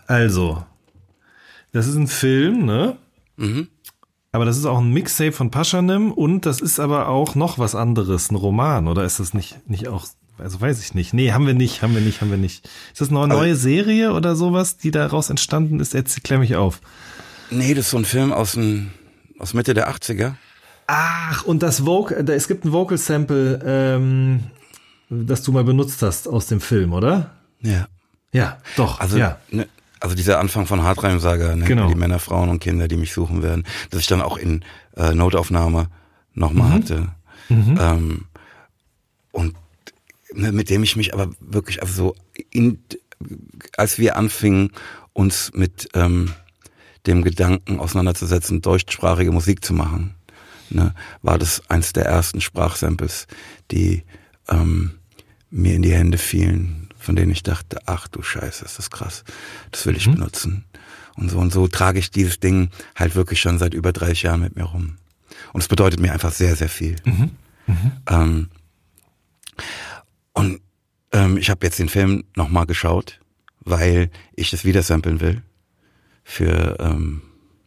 Also, das ist ein Film, ne? Mhm. Aber das ist auch ein Mixtape von Paschanim und das ist aber auch noch was anderes, ein Roman, oder ist das nicht, nicht auch, also weiß ich nicht. Nee, haben wir nicht, haben wir nicht, haben wir nicht. Ist das eine Also- neue Serie oder sowas, die daraus entstanden ist? Jetzt klär mich auf. Nee, das ist so ein Film aus, den, aus Mitte der 80er. Ach, und das Vocal, da- es gibt ein Vocal Sample, ähm, das du mal benutzt hast aus dem Film, oder? Ja. Ja, doch. Also, ja. ne, also dieser Anfang von Hartreim-Saga, ne, Genau. die Männer, Frauen und Kinder, die mich suchen werden, dass ich dann auch in äh, Notaufnahme nochmal hatte. Ähm, und ne, mit dem ich mich aber wirklich, also so, in, als wir anfingen, uns mit ähm, dem Gedanken auseinanderzusetzen, deutschsprachige Musik zu machen, ne, war das eins der ersten Sprachsamples, die ähm, mir in die Hände fielen, von denen ich dachte, ach du Scheiße, ist das krass, das will ich benutzen. Und so und so trage ich dieses Ding halt wirklich schon seit über 30 Jahren mit mir rum. Und es bedeutet mir einfach sehr, sehr viel. Ähm, und ähm, ich habe jetzt den Film nochmal geschaut, weil ich das wieder samplen will für ähm,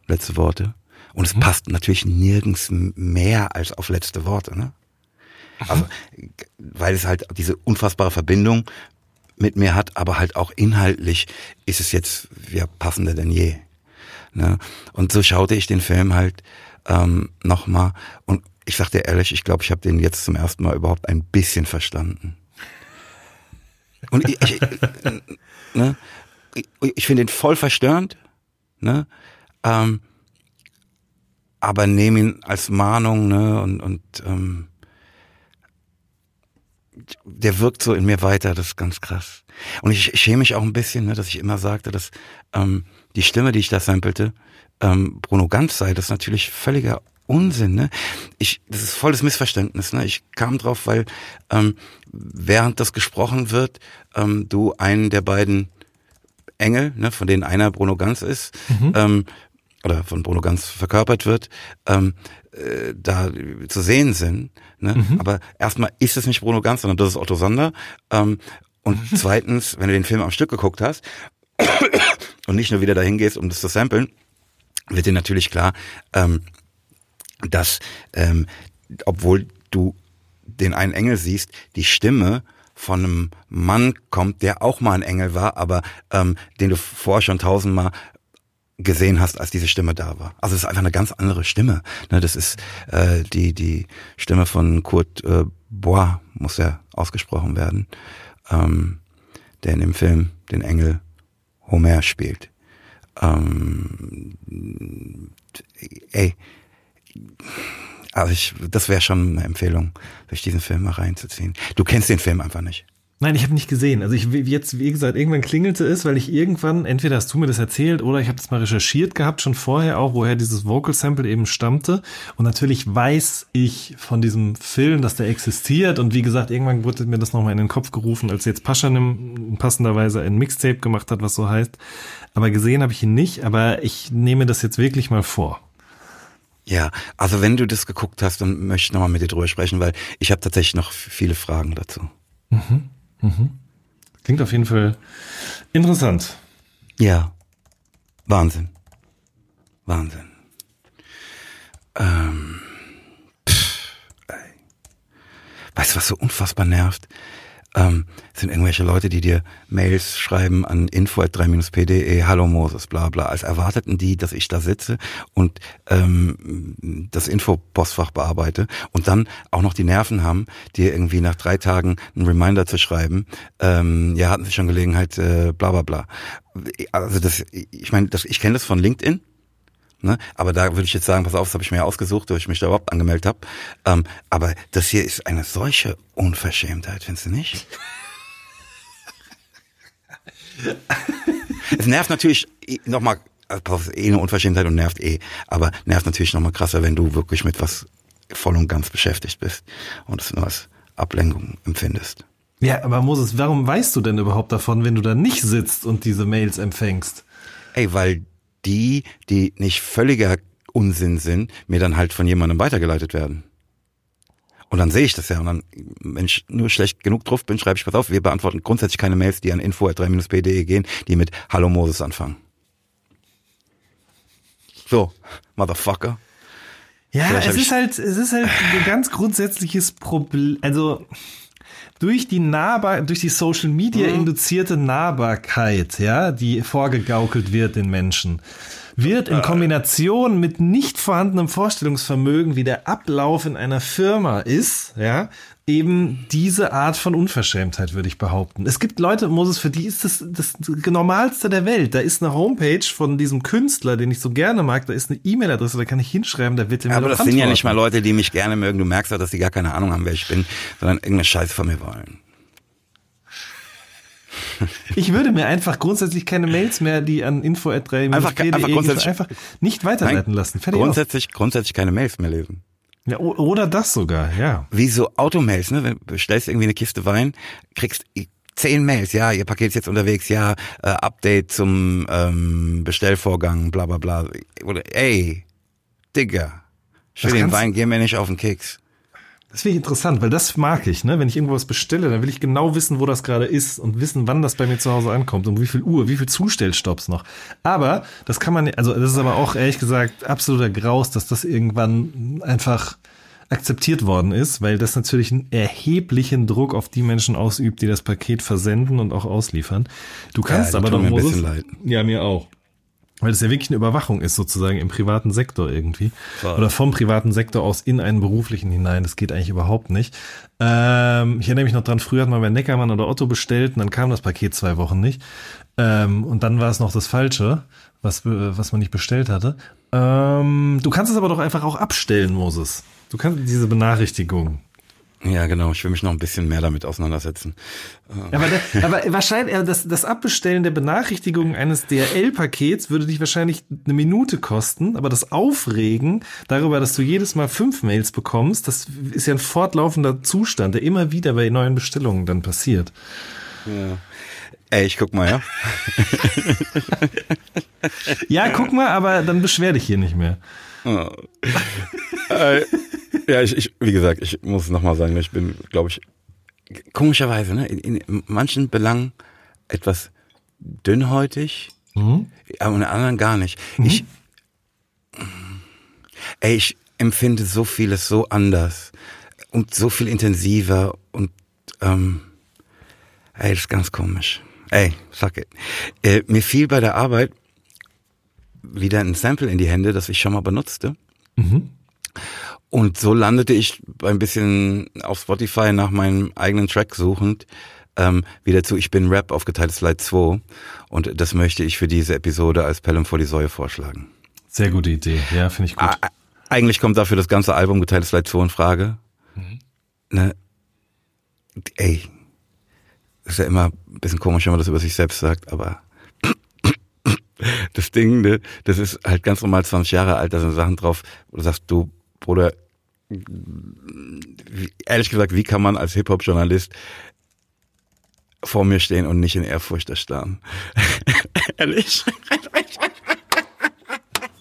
letzte Worte. Und es passt natürlich nirgends mehr als auf letzte Worte. Ne? Also, weil es halt diese unfassbare Verbindung mit mir hat, aber halt auch inhaltlich ist es jetzt ja passender denn je. Ne? Und so schaute ich den Film halt ähm, nochmal und ich sag dir ehrlich, ich glaube, ich habe den jetzt zum ersten Mal überhaupt ein bisschen verstanden. Und ich, ich, ne, ich, ich finde ihn voll verstörend, ne? Ähm, aber nehme ihn als Mahnung, ne? Und, und ähm, der wirkt so in mir weiter, das ist ganz krass. Und ich, schäme mich auch ein bisschen, ne, dass ich immer sagte, dass ähm, die Stimme, die ich da sampelte, ähm, Bruno Ganz sei, das ist natürlich völliger Unsinn, ne? Ich, das ist volles Missverständnis, ne? Ich kam drauf, weil ähm, während das gesprochen wird, ähm, du einen der beiden Engel, ne, von denen einer Bruno Ganz ist, mhm. ähm, oder von Bruno Ganz verkörpert wird, ähm, äh, da zu sehen sind. Ne? Mhm. Aber erstmal ist es nicht Bruno Ganz, sondern das ist Otto Sander. Ähm, und zweitens, wenn du den Film am Stück geguckt hast und nicht nur wieder dahin gehst, um das zu samplen, wird dir natürlich klar, ähm, dass ähm, obwohl du den einen Engel siehst, die Stimme von einem Mann kommt, der auch mal ein Engel war, aber ähm, den du vorher schon tausendmal gesehen hast, als diese Stimme da war. Also es ist einfach eine ganz andere Stimme. Ne, das ist äh, die die Stimme von Kurt äh, Bois muss ja ausgesprochen werden, ähm, der in dem Film den Engel Homer spielt. Ähm, ey, also ich, das wäre schon eine Empfehlung, sich diesen Film mal reinzuziehen. Du kennst den Film einfach nicht. Nein, ich habe nicht gesehen. Also ich jetzt, wie gesagt, irgendwann klingelte es, weil ich irgendwann, entweder hast du mir das erzählt oder ich habe das mal recherchiert gehabt, schon vorher auch, woher dieses Vocal Sample eben stammte. Und natürlich weiß ich von diesem Film, dass der existiert. Und wie gesagt, irgendwann wurde mir das nochmal in den Kopf gerufen, als jetzt Paschanim passenderweise ein Mixtape gemacht hat, was so heißt. Aber gesehen habe ich ihn nicht, aber ich nehme das jetzt wirklich mal vor. Ja, also wenn du das geguckt hast, dann möchte ich nochmal mit dir drüber sprechen, weil ich habe tatsächlich noch viele Fragen dazu. Mhm. Mhm. Klingt auf jeden Fall interessant. Ja. Wahnsinn. Wahnsinn. Ähm, pff, ey. Weißt du, was so unfassbar nervt? Ähm, sind irgendwelche Leute, die dir Mails schreiben an info.3-pde, hallo Moses, bla bla, als erwarteten die, dass ich da sitze und ähm, das Infopostfach bearbeite und dann auch noch die Nerven haben, dir irgendwie nach drei Tagen einen Reminder zu schreiben, ähm, ja, hatten sie schon Gelegenheit, äh, bla bla bla. Also das, ich meine, das, ich kenne das von LinkedIn, Ne? Aber da würde ich jetzt sagen, pass auf, das habe ich mir ausgesucht, wo ich mich da überhaupt angemeldet habe. Ähm, aber das hier ist eine solche Unverschämtheit, findest du nicht? es nervt natürlich nochmal, also eh eine Unverschämtheit und nervt eh, aber nervt natürlich nochmal krasser, wenn du wirklich mit was voll und ganz beschäftigt bist und es nur als Ablenkung empfindest. Ja, aber Moses, warum weißt du denn überhaupt davon, wenn du da nicht sitzt und diese Mails empfängst? Ey, weil die, die nicht völliger Unsinn sind, mir dann halt von jemandem weitergeleitet werden. Und dann sehe ich das ja. Und dann, wenn ich nur schlecht genug drauf bin, schreibe ich, pass auf, wir beantworten grundsätzlich keine Mails, die an info.3-pde gehen, die mit Hallo Moses anfangen. So, Motherfucker. Ja, Vielleicht es ist halt, es ist halt ein ganz grundsätzliches Problem. Also, durch die Nahbar, durch die Social Media mhm. induzierte Nahbarkeit, ja, die vorgegaukelt wird den Menschen, wird in Kombination mit nicht vorhandenem Vorstellungsvermögen, wie der Ablauf in einer Firma ist, ja, eben diese Art von Unverschämtheit, würde ich behaupten. Es gibt Leute, Moses, für die ist das das Normalste der Welt. Da ist eine Homepage von diesem Künstler, den ich so gerne mag, da ist eine E-Mail-Adresse, da kann ich hinschreiben, da wird der ja, Aber das antworten. sind ja nicht mal Leute, die mich gerne mögen. Du merkst ja, dass die gar keine Ahnung haben, wer ich bin, sondern irgendeine Scheiße von mir wollen. Ich würde mir einfach grundsätzlich keine Mails mehr, die an info@3 einfach, einfach, grundsätzlich, einfach nicht weiterleiten Nein, lassen. Fertig grundsätzlich, auf. grundsätzlich keine Mails mehr lesen. Ja, oder das sogar, ja. Wie so Automails, ne? Wenn du bestellst irgendwie eine Kiste Wein, kriegst zehn Mails, ja, ihr Paket ist jetzt unterwegs, ja, äh, Update zum ähm, Bestellvorgang, bla bla bla. Oder ey, Digga, will den Wein, geh mir nicht auf den Keks. Das finde ich interessant, weil das mag ich, ne? Wenn ich irgendwas bestelle, dann will ich genau wissen, wo das gerade ist und wissen, wann das bei mir zu Hause ankommt und wie viel Uhr, wie viel Zustellstopps noch. Aber das kann man, also das ist aber auch ehrlich gesagt absoluter Graus, dass das irgendwann einfach akzeptiert worden ist, weil das natürlich einen erheblichen Druck auf die Menschen ausübt, die das Paket versenden und auch ausliefern. Du kannst ja, aber doch Moses, ja mir auch. Weil es ja wirklich eine Überwachung ist, sozusagen im privaten Sektor irgendwie. Voll. Oder vom privaten Sektor aus in einen beruflichen hinein. Das geht eigentlich überhaupt nicht. Ähm, ich erinnere mich noch dran, früher hat man bei Neckermann oder Otto bestellt und dann kam das Paket zwei Wochen nicht. Ähm, und dann war es noch das Falsche, was, was man nicht bestellt hatte. Ähm, du kannst es aber doch einfach auch abstellen, Moses. Du kannst diese Benachrichtigung. Ja, genau. Ich will mich noch ein bisschen mehr damit auseinandersetzen. Aber, der, aber wahrscheinlich, das, das Abbestellen der Benachrichtigung eines DRL-Pakets würde dich wahrscheinlich eine Minute kosten, aber das Aufregen darüber, dass du jedes Mal fünf Mails bekommst, das ist ja ein fortlaufender Zustand, der immer wieder bei neuen Bestellungen dann passiert. Ja. Ey, ich guck mal, ja. ja, guck mal, aber dann beschwer dich hier nicht mehr. Oh. äh, ja, ich, ich, wie gesagt, ich muss nochmal sagen, ich bin, glaube ich, komischerweise, ne, in, in, manchen Belangen etwas dünnhäutig, mhm. aber in anderen gar nicht. Mhm. Ich, ey, ich empfinde so vieles so anders und so viel intensiver und, ähm, ey, das ist ganz komisch. Ey, fuck it. Äh, mir fiel bei der Arbeit wieder ein Sample in die Hände, das ich schon mal benutzte. Mhm. Und so landete ich ein bisschen auf Spotify nach meinem eigenen Track suchend ähm, wieder zu Ich bin Rap aufgeteilt Slide 2. Und das möchte ich für diese Episode als Pelham vor die Säue vorschlagen. Sehr gute Idee, ja, finde ich gut. A eigentlich kommt dafür das ganze Album geteiltes Slide 2 in Frage. Mhm. Ne? Ey, ist ja immer ein bisschen komisch, wenn man das über sich selbst sagt, aber das Ding, ne, das ist halt ganz normal 20 Jahre alt, da sind Sachen drauf, wo du sagst, du, Bruder, ehrlich gesagt, wie kann man als Hip-Hop-Journalist vor mir stehen und nicht in Ehrfurcht erstarren? ehrlich?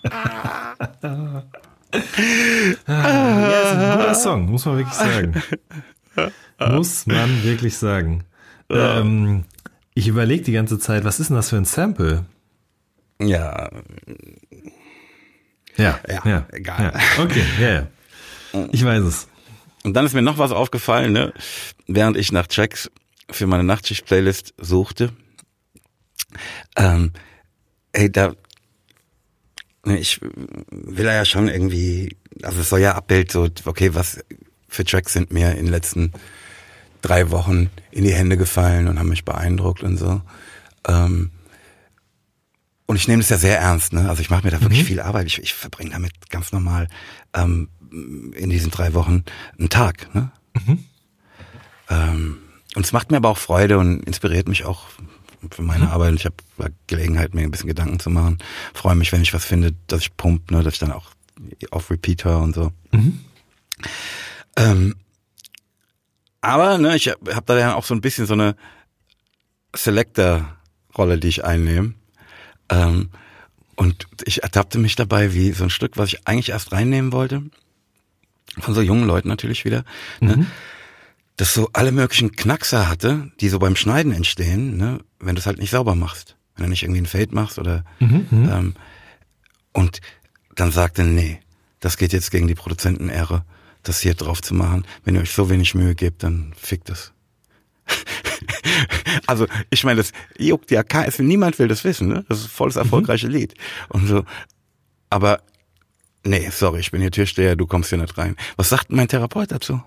ja, ist ein guter Song, muss man wirklich sagen. Muss man wirklich sagen. Ähm, ich überlege die ganze Zeit, was ist denn das für ein Sample? Ja. Ja, ja, ja. egal. Ja. Okay, ja, ja. Ich weiß es. Und dann ist mir noch was aufgefallen, ne? während ich nach Tracks für meine Nachtschicht-Playlist suchte. Ähm, ey, da, ne, ich will ja schon irgendwie, also es soll ja Abbild so, okay, was für Tracks sind mir in den letzten drei Wochen in die Hände gefallen und haben mich beeindruckt und so. Ähm, und ich nehme das ja sehr ernst, ne? Also ich mache mir da wirklich mhm. viel Arbeit. Ich, ich verbringe damit ganz normal ähm, in diesen drei Wochen einen Tag. Ne? Mhm. Ähm, und es macht mir aber auch Freude und inspiriert mich auch für meine mhm. Arbeit. Ich habe Gelegenheit, mir ein bisschen Gedanken zu machen. Freue mich, wenn ich was finde, dass ich pump, ne, dass ich dann auch auf Repeat höre und so. Mhm. Ähm, aber ne, ich habe hab da ja auch so ein bisschen so eine Selector-Rolle, die ich einnehme. Ähm, und ich ertappte mich dabei, wie so ein Stück, was ich eigentlich erst reinnehmen wollte, von so jungen Leuten natürlich wieder, ne, mhm. das so alle möglichen Knackser hatte, die so beim Schneiden entstehen, ne, wenn du es halt nicht sauber machst. Wenn du nicht irgendwie ein Fade machst oder mhm, mhm. ähm, und dann sagte, nee, das geht jetzt gegen die Produzentenehre, das hier drauf zu machen. Wenn ihr euch so wenig Mühe gebt, dann fickt es. also ich meine, das juckt ja kein, niemand will das wissen, ne? Das ist voll das erfolgreiche mhm. Lied. Und so, aber nee, sorry, ich bin hier Türsteher, du kommst hier nicht rein. Was sagt mein Therapeut dazu?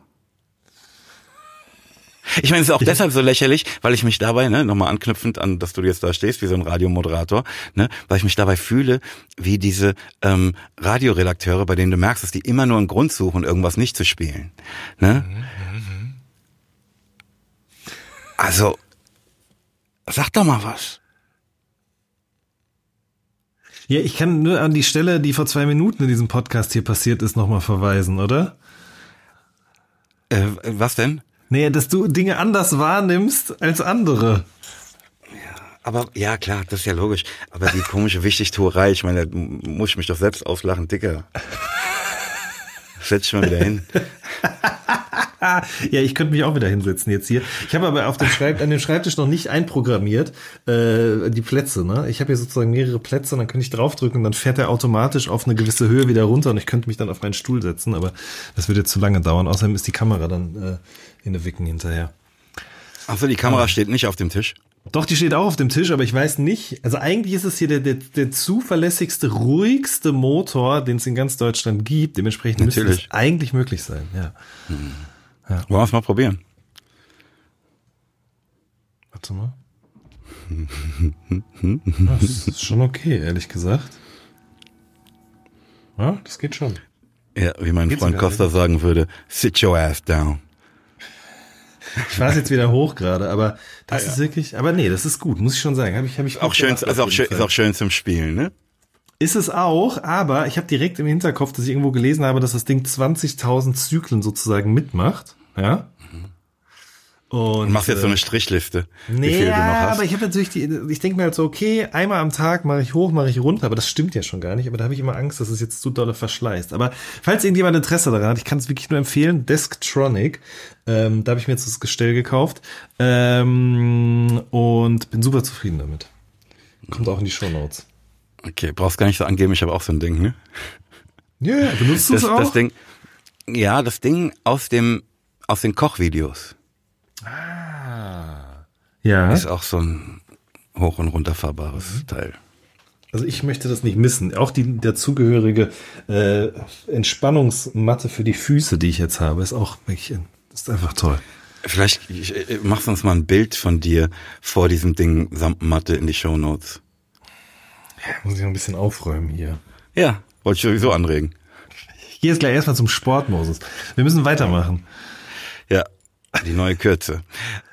Ich meine, es ist auch deshalb so lächerlich, weil ich mich dabei, ne, nochmal anknüpfend an, dass du jetzt da stehst, wie so ein Radiomoderator, ne, weil ich mich dabei fühle, wie diese ähm, Radioredakteure, bei denen du merkst, dass die immer nur einen Grund suchen, irgendwas nicht zu spielen. Ne? Mhm. Also, sag doch mal was. Ja, ich kann nur an die Stelle, die vor zwei Minuten in diesem Podcast hier passiert ist, nochmal verweisen, oder? Äh, was denn? Naja, dass du Dinge anders wahrnimmst als andere. Ja, aber ja, klar, das ist ja logisch. Aber die komische Wichtigtuerei, ich meine, da muss ich mich doch selbst auslachen, Dicker. Setz dich mal wieder hin. ja, ich könnte mich auch wieder hinsetzen jetzt hier. Ich habe aber auf dem Schreib an dem Schreibtisch noch nicht einprogrammiert äh, die Plätze. Ne? Ich habe hier sozusagen mehrere Plätze und dann könnte ich draufdrücken und dann fährt er automatisch auf eine gewisse Höhe wieder runter und ich könnte mich dann auf meinen Stuhl setzen, aber das würde jetzt zu lange dauern. Außerdem ist die Kamera dann äh, in der Wicken hinterher. Achso, die Kamera ah. steht nicht auf dem Tisch. Doch, die steht auch auf dem Tisch, aber ich weiß nicht. Also eigentlich ist es hier der, der, der zuverlässigste, ruhigste Motor, den es in ganz Deutschland gibt. Dementsprechend Natürlich. müsste es eigentlich möglich sein. Ja. Hm. ja. Wollen wir es mal probieren? Warte mal. das ist schon okay, ehrlich gesagt. Ja, das geht schon. Ja, wie mein Geht's Freund Costa sagen würde, sit your ass down. Ich war jetzt wieder hoch gerade, aber das ah, ja. ist wirklich, aber nee, das ist gut, muss ich schon sagen. Hab ich, hab ich auch schön, also auch schön, ist auch schön zum Spielen, ne? Ist es auch, aber ich habe direkt im Hinterkopf, dass ich irgendwo gelesen habe, dass das Ding 20.000 Zyklen sozusagen mitmacht. Ja. Und, machst jetzt so eine äh, Strichliste. Nee, ja, aber ich habe natürlich die, ich denke mir halt so, okay, einmal am Tag mache ich hoch, mache ich runter, aber das stimmt ja schon gar nicht, aber da habe ich immer Angst, dass es jetzt zu dolle verschleißt. Aber falls irgendjemand Interesse daran hat, ich kann es wirklich nur empfehlen, Desktronic, ähm, da habe ich mir jetzt das Gestell gekauft ähm, und bin super zufrieden damit. Kommt auch in die Show Notes. Okay, brauchst gar nicht so angeben, ich habe auch so ein Ding, ne? Ja, yeah, benutzt du es auch? Das Ding, ja, das Ding aus dem, aus den Kochvideos. Ah. Ja. Ist auch so ein hoch- und runterfahrbares mhm. Teil. Also ich möchte das nicht missen. Auch die dazugehörige äh, Entspannungsmatte für die Füße, die ich jetzt habe, ist auch wirklich, ist einfach toll. Vielleicht ich, ich, machst uns mal ein Bild von dir vor diesem Ding samt Matte in die Show Notes. Ja, muss ich noch ein bisschen aufräumen hier. Ja, wollte ich sowieso anregen. Ich gehe jetzt gleich erstmal zum Sport, Moses. Wir müssen weitermachen. Ja, die neue Kürze.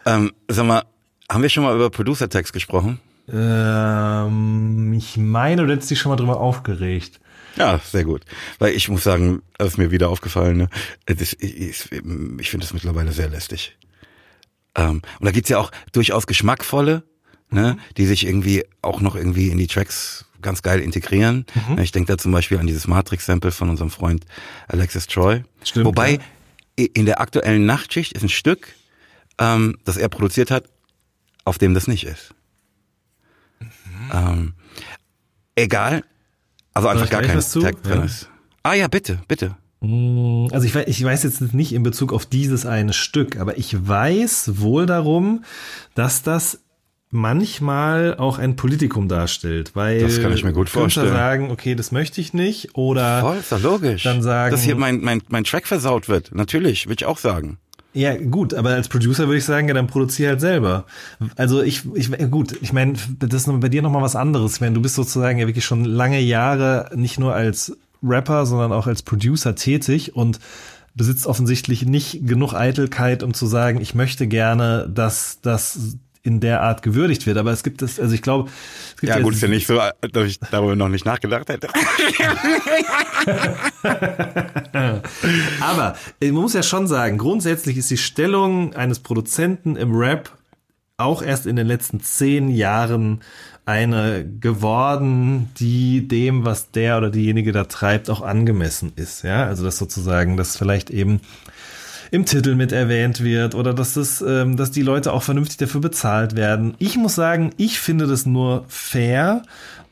Ähm, sag mal, haben wir schon mal über Producer Tags gesprochen? Ähm, ich meine, du hättest dich schon mal drüber aufgeregt. Ja, sehr gut. Weil ich muss sagen, das ist mir wieder aufgefallen, ne? Das, ich, ich, finde das mittlerweile sehr lästig. Ähm, und da gibt's ja auch durchaus geschmackvolle, ne, die sich irgendwie auch noch irgendwie in die Tracks ganz geil integrieren. Mhm. Ich denke da zum Beispiel an dieses Matrix-Sample von unserem Freund Alexis Troy. Stimmt, Wobei, ja in der aktuellen Nachtschicht ist ein Stück, ähm, das er produziert hat, auf dem das nicht ist. Mhm. Ähm, egal. Also einfach gar kein Tag drin ja. ist. Ah ja, bitte, bitte. Mm, also ich weiß, ich weiß jetzt nicht in Bezug auf dieses eine Stück, aber ich weiß wohl darum, dass das manchmal auch ein Politikum darstellt, weil das kann ich mir gut vorstellen. sagen, okay, das möchte ich nicht oder voll ist doch logisch. Dann sagen, dass hier mein mein mein Track versaut wird. Natürlich, würde ich auch sagen. Ja, gut, aber als Producer würde ich sagen, ja, dann produziere halt selber. Also ich, ich gut, ich meine, das ist bei dir nochmal was anderes. Ich meine, du bist sozusagen ja wirklich schon lange Jahre nicht nur als Rapper, sondern auch als Producer tätig und besitzt offensichtlich nicht genug Eitelkeit, um zu sagen, ich möchte gerne, dass das in der Art gewürdigt wird. Aber es gibt es, also ich glaube, es gibt ja gut, ist ja nicht so, dass ich darüber noch nicht nachgedacht hätte. Aber man muss ja schon sagen, grundsätzlich ist die Stellung eines Produzenten im Rap auch erst in den letzten zehn Jahren eine geworden, die dem, was der oder diejenige da treibt, auch angemessen ist. Ja, also das sozusagen, dass vielleicht eben im Titel mit erwähnt wird oder dass das, ähm, dass die Leute auch vernünftig dafür bezahlt werden. Ich muss sagen, ich finde das nur fair,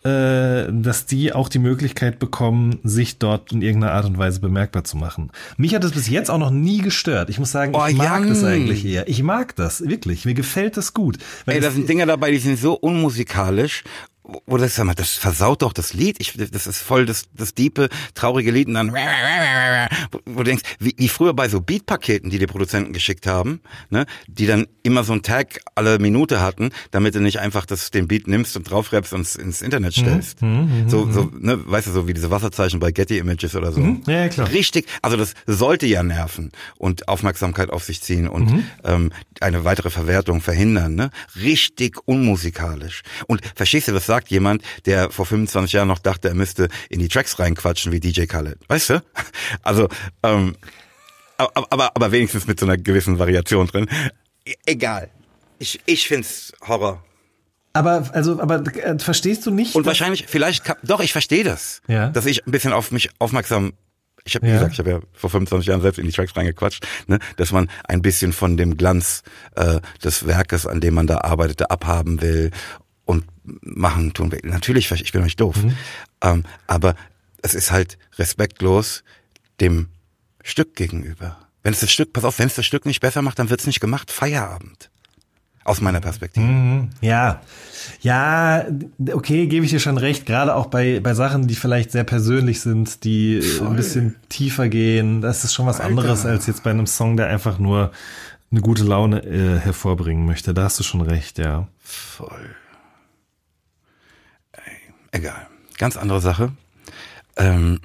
äh, dass die auch die Möglichkeit bekommen, sich dort in irgendeiner Art und Weise bemerkbar zu machen. Mich hat das bis jetzt auch noch nie gestört. Ich muss sagen, ich oh, mag Jan. das eigentlich eher. Ich mag das, wirklich. Mir gefällt das gut. Ey, da sind Dinge dabei, die sind so unmusikalisch wo das, sag mal, das versaut doch das Lied. Ich, das ist voll das, das diepe, traurige Lied und dann, wo, wo du denkst, wie, wie früher bei so Beatpaketen, die die Produzenten geschickt haben, ne, die dann immer so ein Tag alle Minute hatten, damit du nicht einfach das, den Beat nimmst und draufrappst und ins Internet mhm. stellst. Mhm, mhm, so, so, ne, weißt du, so wie diese Wasserzeichen bei Getty Images oder so. Mhm, ja, klar. Richtig, also das sollte ja nerven und Aufmerksamkeit auf sich ziehen und mhm. ähm, eine weitere Verwertung verhindern, ne? Richtig unmusikalisch. Und verstehst du, was sagt sagt jemand, der vor 25 Jahren noch dachte, er müsste in die Tracks reinquatschen wie DJ Khaled. Weißt du? Also, ähm, aber, aber, aber wenigstens mit so einer gewissen Variation drin. E egal. Ich, ich find's Horror. Aber also, aber äh, verstehst du nicht? Und wahrscheinlich, vielleicht, doch, ich verstehe das, ja. dass ich ein bisschen auf mich aufmerksam. Ich habe, ja. gesagt, ich habe ja vor 25 Jahren selbst in die Tracks reingequatscht, ne, dass man ein bisschen von dem Glanz äh, des Werkes, an dem man da arbeitete, abhaben will und machen tun will. Natürlich, ich bin nicht doof. Mhm. Ähm, aber es ist halt respektlos dem Stück gegenüber. Wenn es das Stück, pass auf, wenn es das Stück nicht besser macht, dann wird es nicht gemacht. Feierabend. Aus meiner Perspektive. Mhm. Ja. Ja, okay, gebe ich dir schon recht. Gerade auch bei, bei Sachen, die vielleicht sehr persönlich sind, die äh, Voll. ein bisschen tiefer gehen. Das ist schon was Alter. anderes als jetzt bei einem Song, der einfach nur eine gute Laune äh, hervorbringen möchte. Da hast du schon recht, ja. Voll. Egal. Ganz andere Sache. Ähm,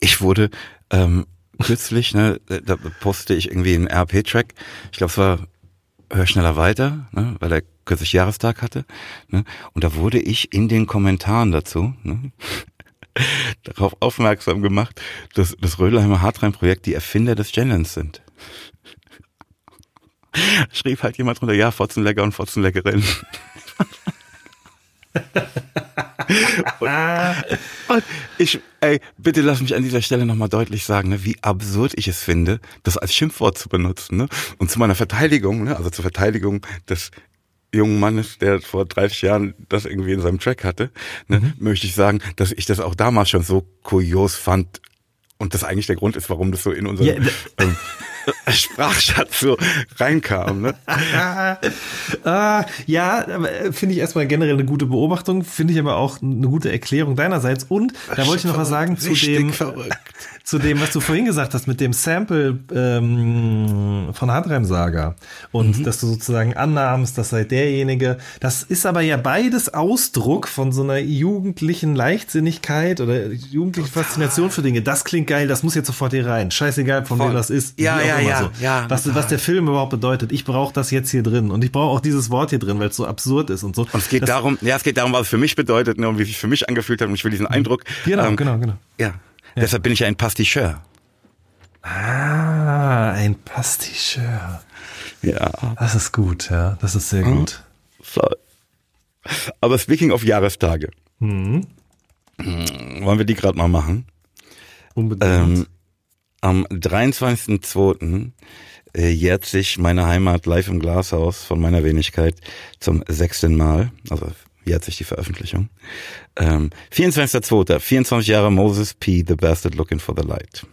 ich wurde ähm, kürzlich, ne, da postete ich irgendwie einen RP-Track. Ich glaube, es war Hör schneller weiter, ne, weil er kürzlich Jahrestag hatte. Ne, und da wurde ich in den Kommentaren dazu ne, darauf aufmerksam gemacht, dass das Rödelheimer Hartrein-Projekt die Erfinder des Genderns sind. Schrieb halt jemand drunter, ja, Fotzenlecker und Fotzenleckerin. Und, und, ich, ey, bitte lass mich an dieser Stelle nochmal deutlich sagen, ne, wie absurd ich es finde, das als Schimpfwort zu benutzen. Ne? Und zu meiner Verteidigung, ne, also zur Verteidigung des jungen Mannes, der vor 30 Jahren das irgendwie in seinem Track hatte, ne, mhm. möchte ich sagen, dass ich das auch damals schon so kurios fand und das eigentlich der Grund ist, warum das so in unserem ja, ähm, Sprachschatz so reinkam. Ne? ah, ja, äh, finde ich erstmal generell eine gute Beobachtung, finde ich aber auch eine gute Erklärung deinerseits. Und da wollte ich noch was sagen zu dem, verrückt. zu dem, was du vorhin gesagt hast mit dem Sample ähm, von Handreim Saga und mhm. dass du sozusagen annahmst, das sei derjenige. Das ist aber ja beides Ausdruck von so einer jugendlichen Leichtsinnigkeit oder jugendlichen Faszination für Dinge. Das klingt geil, das muss jetzt sofort hier rein. Scheißegal, von Voll. wem das ist. Ja, ja, ja, so. ja. Was, was der Film überhaupt bedeutet. Ich brauche das jetzt hier drin. Und ich brauche auch dieses Wort hier drin, weil es so absurd ist und so. Und es geht das, darum, ja, es geht darum, was es für mich bedeutet ne, und wie es sich für mich angefühlt hat. Und ich will diesen Eindruck. Genau, ähm, genau, genau. Ja. ja. Deshalb bin ich ja ein Pasticheur. Ah, ein Pasticheur. Ja. Das ist gut, ja. Das ist sehr mhm. gut. Voll. Aber speaking of Jahrestage. Mhm. Wollen wir die gerade mal machen? Unbedingt. Ähm, am 23.02. Äh, jährt sich meine Heimat live im Glashaus von meiner Wenigkeit zum sechsten Mal. Also jährt sich die Veröffentlichung. Ähm, 24.02. 24 Jahre Moses P. The Bastard Looking for the Light.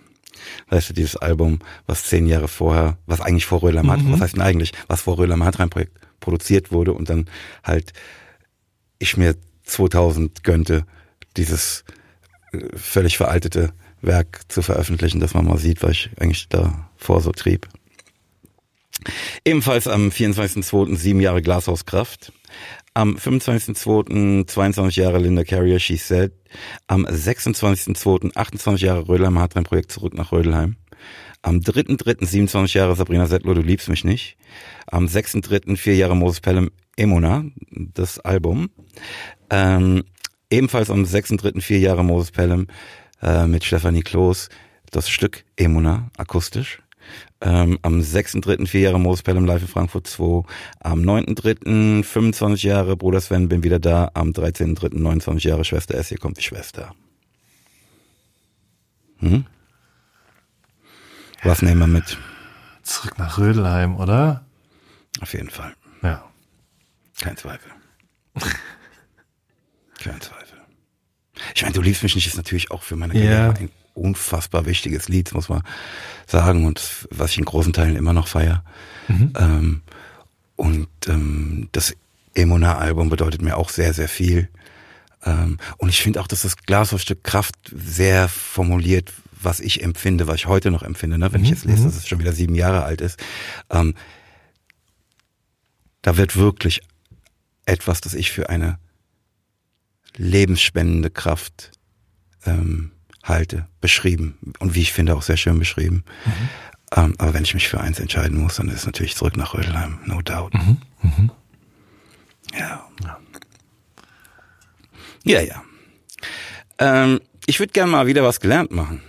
Das heißt, dieses Album, was zehn Jahre vorher, was eigentlich vor Röhler mhm. was heißt denn eigentlich, was vor Röhler Matrein Projekt produziert wurde und dann halt ich mir 2000 gönnte, dieses äh, völlig veraltete Werk zu veröffentlichen, dass man mal sieht, was ich eigentlich davor so trieb. Ebenfalls am 24.02. sieben Jahre Glashauskraft. Am 25.02. 22 Jahre Linda Carrier, She Said. Am 26.02. 28 Jahre Rödelheim Hartrein Projekt zurück nach Rödelheim. Am 3.3. 27 Jahre Sabrina Settler, du liebst mich nicht. Am 6.3. vier Jahre Moses Pelham, Emona, das Album. Ähm, ebenfalls am 6.3. vier Jahre Moses Pelham, äh, mit Stefanie Kloß das Stück Emuna akustisch. Ähm, am 6.3. vier Jahre Moses Pelham live in Frankfurt 2. Am 9.3. 25 Jahre Bruder Sven, bin wieder da. Am 13.3. 29 Jahre Schwester S, hier kommt die Schwester. Hm? Was nehmen wir mit? Zurück nach Rödelheim, oder? Auf jeden Fall. Ja. Kein Zweifel. Kein Zweifel. Ich meine, du liebst mich nicht ist natürlich auch für meine Karriere ein unfassbar wichtiges Lied, muss man sagen, und was ich in großen Teilen immer noch feier. Mhm. Ähm, und ähm, das Emona-Album bedeutet mir auch sehr, sehr viel. Ähm, und ich finde auch, dass das Glashausstück Kraft sehr formuliert, was ich empfinde, was ich heute noch empfinde, ne? wenn mhm. ich jetzt lese, mhm. dass es schon wieder sieben Jahre alt ist. Ähm, da wird wirklich etwas, das ich für eine lebensspendende Kraft ähm, halte, beschrieben und wie ich finde auch sehr schön beschrieben. Mhm. Ähm, aber wenn ich mich für eins entscheiden muss, dann ist es natürlich zurück nach Rödelheim, no doubt. Mhm. Mhm. Ja. ja. Ja, ja. Ähm, ich würde gerne mal wieder was gelernt machen.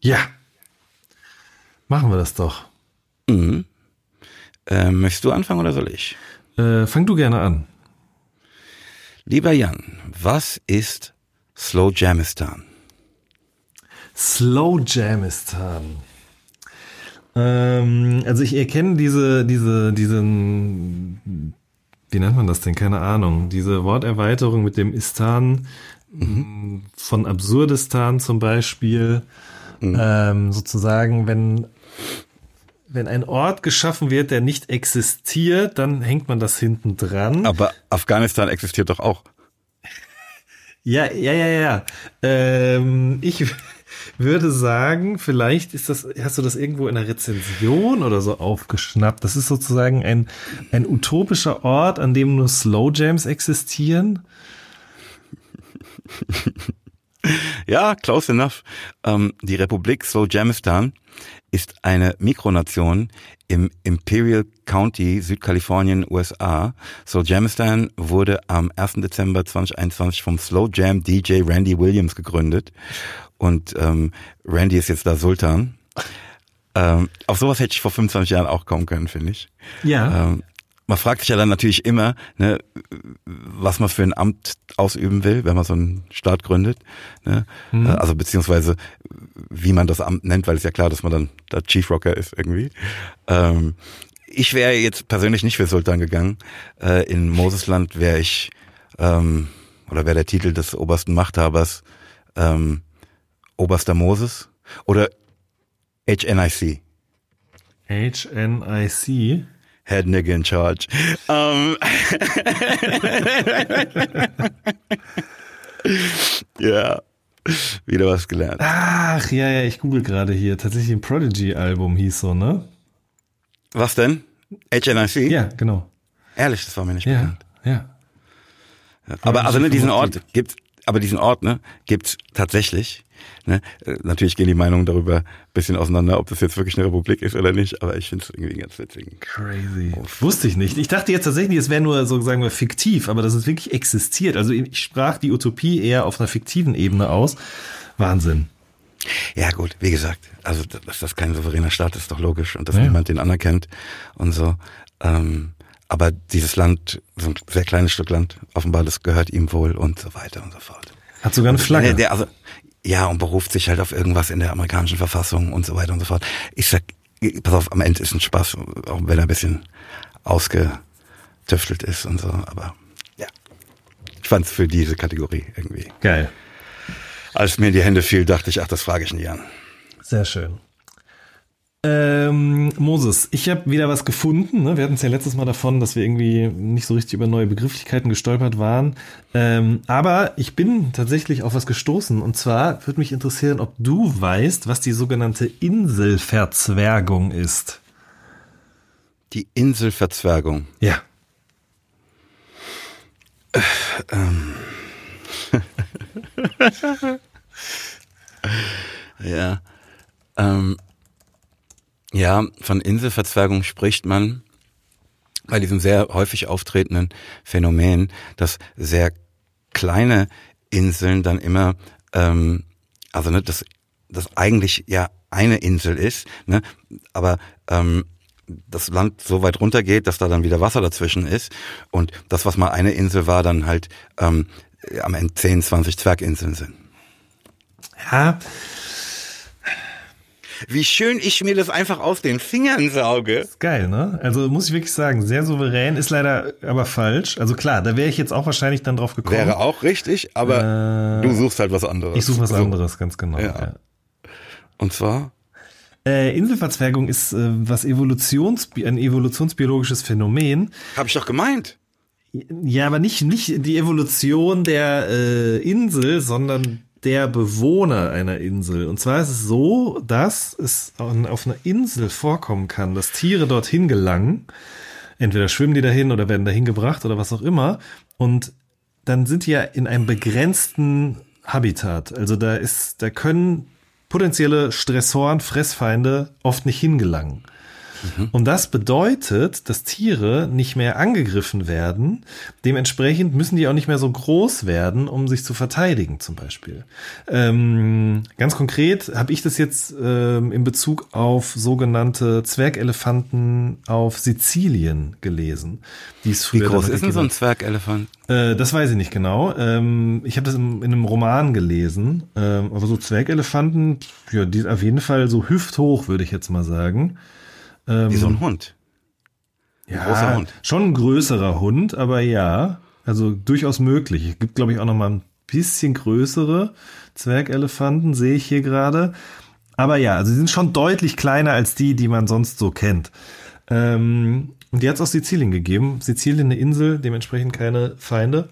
Ja. Machen wir das doch. Mhm. Ähm, möchtest du anfangen oder soll ich? Äh, fang du gerne an. Lieber Jan, was ist Slow Jamistan? Slow Jamistan. Ähm, also ich erkenne diese, diese, diesen, wie nennt man das denn? Keine Ahnung. Diese Worterweiterung mit dem Istan mhm. von Absurdistan zum Beispiel. Mhm. Ähm, sozusagen, wenn wenn ein Ort geschaffen wird, der nicht existiert, dann hängt man das hinten dran. Aber Afghanistan existiert doch auch. Ja, ja, ja, ja. Ähm, ich würde sagen, vielleicht ist das, hast du das irgendwo in einer Rezension oder so aufgeschnappt? Das ist sozusagen ein, ein utopischer Ort, an dem nur Slow Jams existieren. ja, close enough. Ähm, die Republik Slow Jamistan ist eine Mikronation im Imperial County, Südkalifornien, USA. Slow Jamistan wurde am 1. Dezember 2021 vom Slow Jam DJ Randy Williams gegründet. Und ähm, Randy ist jetzt da Sultan. Ähm, auf sowas hätte ich vor 25 Jahren auch kommen können, finde ich. Ja. Ähm, man fragt sich ja dann natürlich immer, ne, was man für ein Amt ausüben will, wenn man so einen Staat gründet. Ne? Mhm. Also beziehungsweise wie man das Amt nennt, weil es ja klar, dass man dann der Chief Rocker ist irgendwie. Ähm, ich wäre jetzt persönlich nicht für Sultan gegangen. Äh, in Mosesland wäre ich, ähm, oder wäre der Titel des obersten Machthabers ähm, Oberster Moses oder HNIC. HNIC? Head Nigga in Charge. Um, ja, wieder was gelernt. Ach, ja, ja, ich google gerade hier. Tatsächlich ein Prodigy-Album hieß so, ne? Was denn? HNIC? Ja, genau. Ehrlich, das war mir nicht ja, bekannt. Ja. Aber also ne, diesen Ort gibt's, aber diesen Ort ne gibt's tatsächlich Ne? Äh, natürlich gehen die Meinungen darüber ein bisschen auseinander, ob das jetzt wirklich eine Republik ist oder nicht, aber ich finde es irgendwie ganz witzig. Crazy. Oh. Wusste ich nicht. Ich dachte jetzt tatsächlich, es wäre nur so sagen wir fiktiv, aber dass es wirklich existiert. Also ich sprach die Utopie eher auf einer fiktiven Ebene aus. Wahnsinn. Ja gut, wie gesagt, also dass das kein souveräner Staat ist, ist doch logisch und dass ja. niemand den anerkennt und so. Ähm, aber dieses Land, so ein sehr kleines Stück Land, offenbar, das gehört ihm wohl und so weiter und so fort. Hat sogar eine Flagge. Der, der, also, ja, und beruft sich halt auf irgendwas in der amerikanischen Verfassung und so weiter und so fort. Ich sag, pass auf, am Ende ist ein Spaß, auch wenn er ein bisschen ausgetüftelt ist und so, aber ja. Ich fand's für diese Kategorie irgendwie. Geil. Als mir in die Hände fiel, dachte ich, ach, das frage ich nie an. Sehr schön. Ähm, Moses, ich habe wieder was gefunden. Ne? Wir hatten es ja letztes Mal davon, dass wir irgendwie nicht so richtig über neue Begrifflichkeiten gestolpert waren. Ähm, aber ich bin tatsächlich auf was gestoßen. Und zwar würde mich interessieren, ob du weißt, was die sogenannte Inselverzwergung ist. Die Inselverzwergung? Ja. Äh, ähm. ja. Ähm. Ja, von Inselverzwergung spricht man bei diesem sehr häufig auftretenden Phänomen, dass sehr kleine Inseln dann immer, ähm, also ne, das, das eigentlich ja eine Insel ist, ne, aber ähm, das Land so weit runtergeht, dass da dann wieder Wasser dazwischen ist und das, was mal eine Insel war, dann halt ähm, am Ende 10, 20 Zwerginseln sind. Ja, wie schön ich mir das einfach aus den Fingern sauge. Ist geil, ne? Also muss ich wirklich sagen, sehr souverän, ist leider aber falsch. Also klar, da wäre ich jetzt auch wahrscheinlich dann drauf gekommen. Wäre auch richtig, aber äh, du suchst halt was anderes. Ich suche was anderes, ganz genau. Ja. Ja. Und zwar? Äh, Inselverzwergung ist äh, was Evolutions ein evolutionsbiologisches Phänomen. Hab ich doch gemeint. Ja, aber nicht nicht die Evolution der äh, Insel, sondern der Bewohner einer Insel. Und zwar ist es so, dass es auf einer Insel vorkommen kann, dass Tiere dorthin gelangen. Entweder schwimmen die dahin oder werden dahin gebracht oder was auch immer. Und dann sind die ja in einem begrenzten Habitat. Also da ist, da können potenzielle Stressoren, Fressfeinde oft nicht hingelangen. Mhm. Und das bedeutet, dass Tiere nicht mehr angegriffen werden. Dementsprechend müssen die auch nicht mehr so groß werden, um sich zu verteidigen, zum Beispiel. Ähm, ganz konkret habe ich das jetzt ähm, in Bezug auf sogenannte Zwergelefanten auf Sizilien gelesen. Die es früher Wie groß ist denn so ein Zwergelefant? Äh, das weiß ich nicht genau. Ähm, ich habe das in, in, einem Roman gelesen. Ähm, aber so Zwergelefanten, ja, die sind auf jeden Fall so hüfthoch, würde ich jetzt mal sagen. Ähm, Wie so ein Hund. Ein ja, großer Hund. schon ein größerer Hund, aber ja, also durchaus möglich. Es gibt, glaube ich, auch noch mal ein bisschen größere Zwergelefanten, sehe ich hier gerade. Aber ja, also sie sind schon deutlich kleiner als die, die man sonst so kennt. Ähm, und die hat es aus Sizilien gegeben. Sizilien eine Insel, dementsprechend keine Feinde.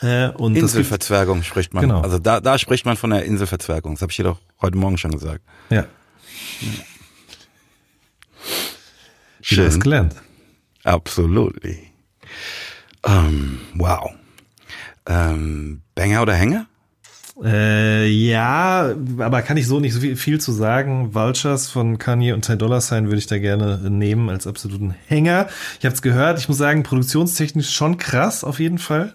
Äh, und Inselverzwergung spricht man. Genau. Also da, da spricht man von der Inselverzwergung. Das habe ich dir doch heute Morgen schon gesagt. Ja. Schön. Wieder gelernt. Absolutely. Um, ähm, wow. Um, ähm, Banger oder Hänger? Äh, ja, aber kann ich so nicht so viel, viel zu sagen. Vultures von Kanye und Ty Dollar Sign würde ich da gerne nehmen als absoluten Hänger. Ich habe es gehört, ich muss sagen, produktionstechnisch schon krass auf jeden Fall.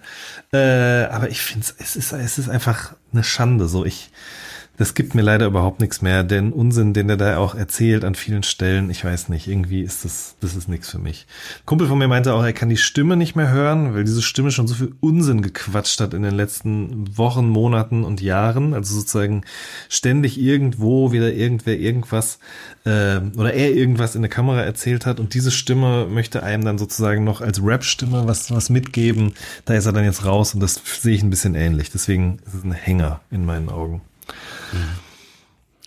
Äh, aber ich finde es ist es ist einfach eine Schande. So ich das gibt mir leider überhaupt nichts mehr. Den Unsinn, den er da auch erzählt an vielen Stellen, ich weiß nicht, irgendwie ist das, das ist nichts für mich. Kumpel von mir meinte auch, er kann die Stimme nicht mehr hören, weil diese Stimme schon so viel Unsinn gequatscht hat in den letzten Wochen, Monaten und Jahren. Also sozusagen ständig irgendwo wieder irgendwer irgendwas äh, oder er irgendwas in der Kamera erzählt hat und diese Stimme möchte einem dann sozusagen noch als Rap-Stimme was, was mitgeben. Da ist er dann jetzt raus und das sehe ich ein bisschen ähnlich. Deswegen ist es ein Hänger in meinen Augen. Mhm.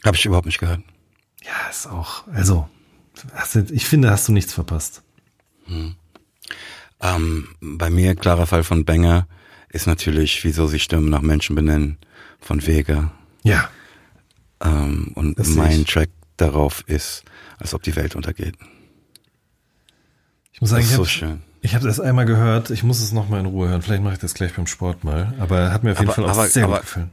Habe ich überhaupt nicht gehört. Ja, ist auch, also, ich finde, hast du nichts verpasst. Hm. Ähm, bei mir, klarer Fall von Banger, ist natürlich, wieso sie Stimmen nach Menschen benennen, von Vega. Ja. Ähm, und das mein Track darauf ist, als ob die Welt untergeht. Ich muss sagen, das ist ich so schön. Ich habe das einmal gehört, ich muss es nochmal in Ruhe hören. Vielleicht mache ich das gleich beim Sport mal. Aber hat mir auf jeden aber, Fall auch aber, sehr aber, gut gefallen.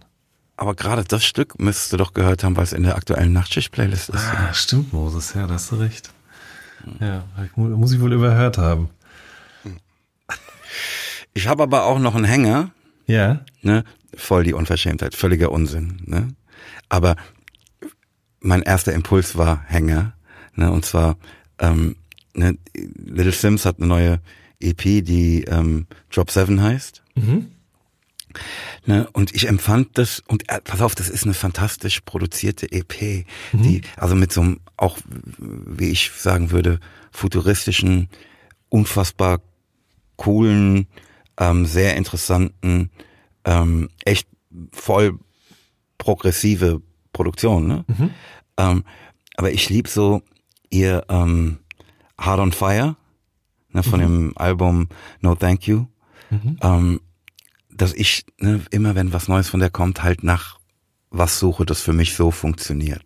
Aber gerade das Stück müsstest du doch gehört haben, weil es in der aktuellen Nachtschicht-Playlist ist. Ah, ja. stimmt, Moses, ja, da hast du recht. Ja, muss ich wohl überhört haben. Ich habe aber auch noch einen Hänger. Ja. Ne? Voll die Unverschämtheit, völliger Unsinn. Ne? Aber mein erster Impuls war Hänger. Ne? Und zwar, ähm, ne? Little Sims hat eine neue EP, die ähm, Drop 7 heißt. Mhm. Ne, und ich empfand das, und äh, pass auf, das ist eine fantastisch produzierte EP, mhm. die, also mit so einem, auch, wie ich sagen würde, futuristischen, unfassbar coolen, ähm, sehr interessanten, ähm, echt voll progressive Produktion. Ne? Mhm. Ähm, aber ich lieb so ihr ähm, Hard on Fire ne, von mhm. dem Album No Thank You. Mhm. Ähm, dass ich ne, immer, wenn was Neues von der kommt, halt nach was suche, das für mich so funktioniert.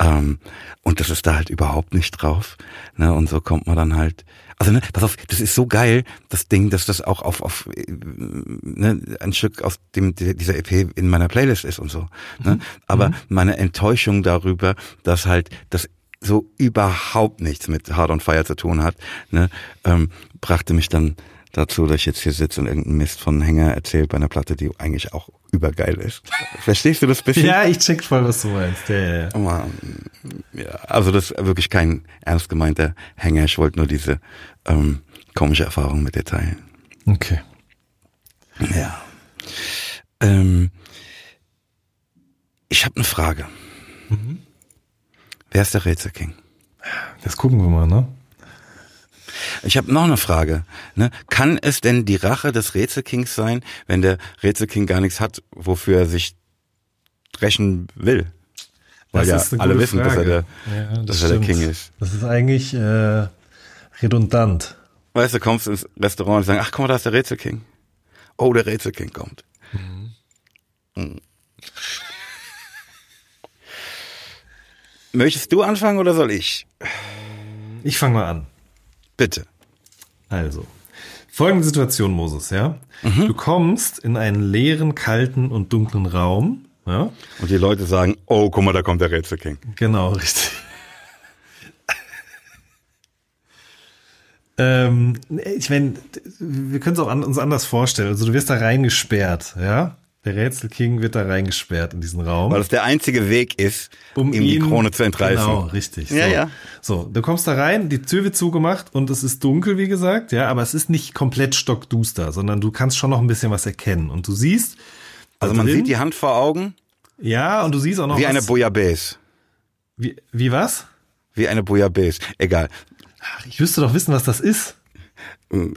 Ähm, und das ist da halt überhaupt nicht drauf. Ne? Und so kommt man dann halt. Also, ne, pass auf, das ist so geil, das Ding, dass das auch auf, auf ne, ein Stück aus dem dieser EP in meiner Playlist ist und so. Ne? Mhm. Aber mhm. meine Enttäuschung darüber, dass halt das so überhaupt nichts mit Hard on Fire zu tun hat, ne, ähm, brachte mich dann dazu, dass ich jetzt hier sitze und irgendeinen Mist von Hänger erzählt bei einer Platte, die eigentlich auch übergeil ist. Verstehst du das bisschen? ja, ich check voll, was du meinst. Ja, ja, ja. ja also das ist wirklich kein ernst gemeinter Hänger. Ich wollte nur diese ähm, komische Erfahrung mit dir teilen. Okay. Ja. Ähm, ich habe eine Frage. Mhm. Wer ist der Rätselking? Das gucken wir mal, ne? Ich habe noch eine Frage. Ne? Kann es denn die Rache des Rätselkings sein, wenn der Rätselking gar nichts hat, wofür er sich rächen will? Weil ja alle wissen, Frage. dass er, der, ja, das dass er der King ist. Das ist eigentlich äh, redundant. Weißt du, kommst ins Restaurant und sagst, ach guck mal, da ist der Rätselking. Oh, der Rätselking kommt. Mhm. Mhm. Möchtest du anfangen oder soll ich? Ich fange mal an. Bitte. Also, folgende Situation, Moses, ja? Mhm. Du kommst in einen leeren, kalten und dunklen Raum, ja? Und die Leute sagen, oh, guck mal, da kommt der Rätselking. Genau, richtig. ähm, ich meine, wir können es auch an, uns anders vorstellen. Also du wirst da reingesperrt, ja? Der Rätselking wird da reingesperrt in diesen Raum. Weil es der einzige Weg ist, um ihm die Krone zu entreißen. Genau, richtig. Ja, so. ja. So, du kommst da rein, die Tür wird zugemacht und es ist dunkel, wie gesagt, ja, aber es ist nicht komplett stockduster, sondern du kannst schon noch ein bisschen was erkennen. Und du siehst. Also man drin, sieht die Hand vor Augen. Ja, und du siehst auch noch. Wie was, eine Bouillabaisse. Wie, wie was? Wie eine Bouillabaisse. Egal. Ach, ich wüsste doch wissen, was das ist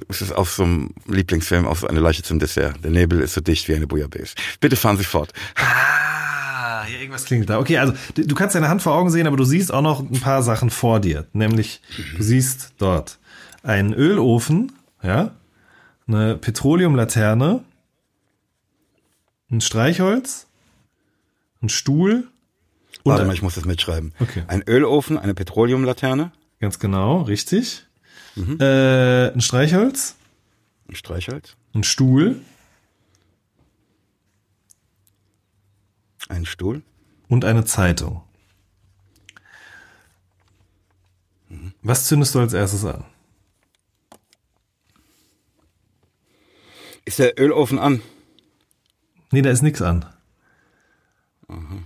es ist aus so einem Lieblingsfilm, aus eine Leiche zum Dessert. Der Nebel ist so dicht wie eine Bouillabaisse. Bitte fahren Sie fort. Ah, hier irgendwas klingt da. Okay, also du kannst deine Hand vor Augen sehen, aber du siehst auch noch ein paar Sachen vor dir. Nämlich, du siehst dort einen Ölofen, ja, eine Petroleumlaterne, ein Streichholz, ein Stuhl. Warte mal, ich muss das mitschreiben. Okay. Ein Ölofen, eine Petroleumlaterne. Ganz genau, richtig. Mhm. Äh, ein Streichholz. Ein Streichholz. Ein Stuhl. Ein Stuhl. Und eine Zeitung. Was zündest du als erstes an? Ist der Ölofen an? Nee, da ist nichts an. Aha.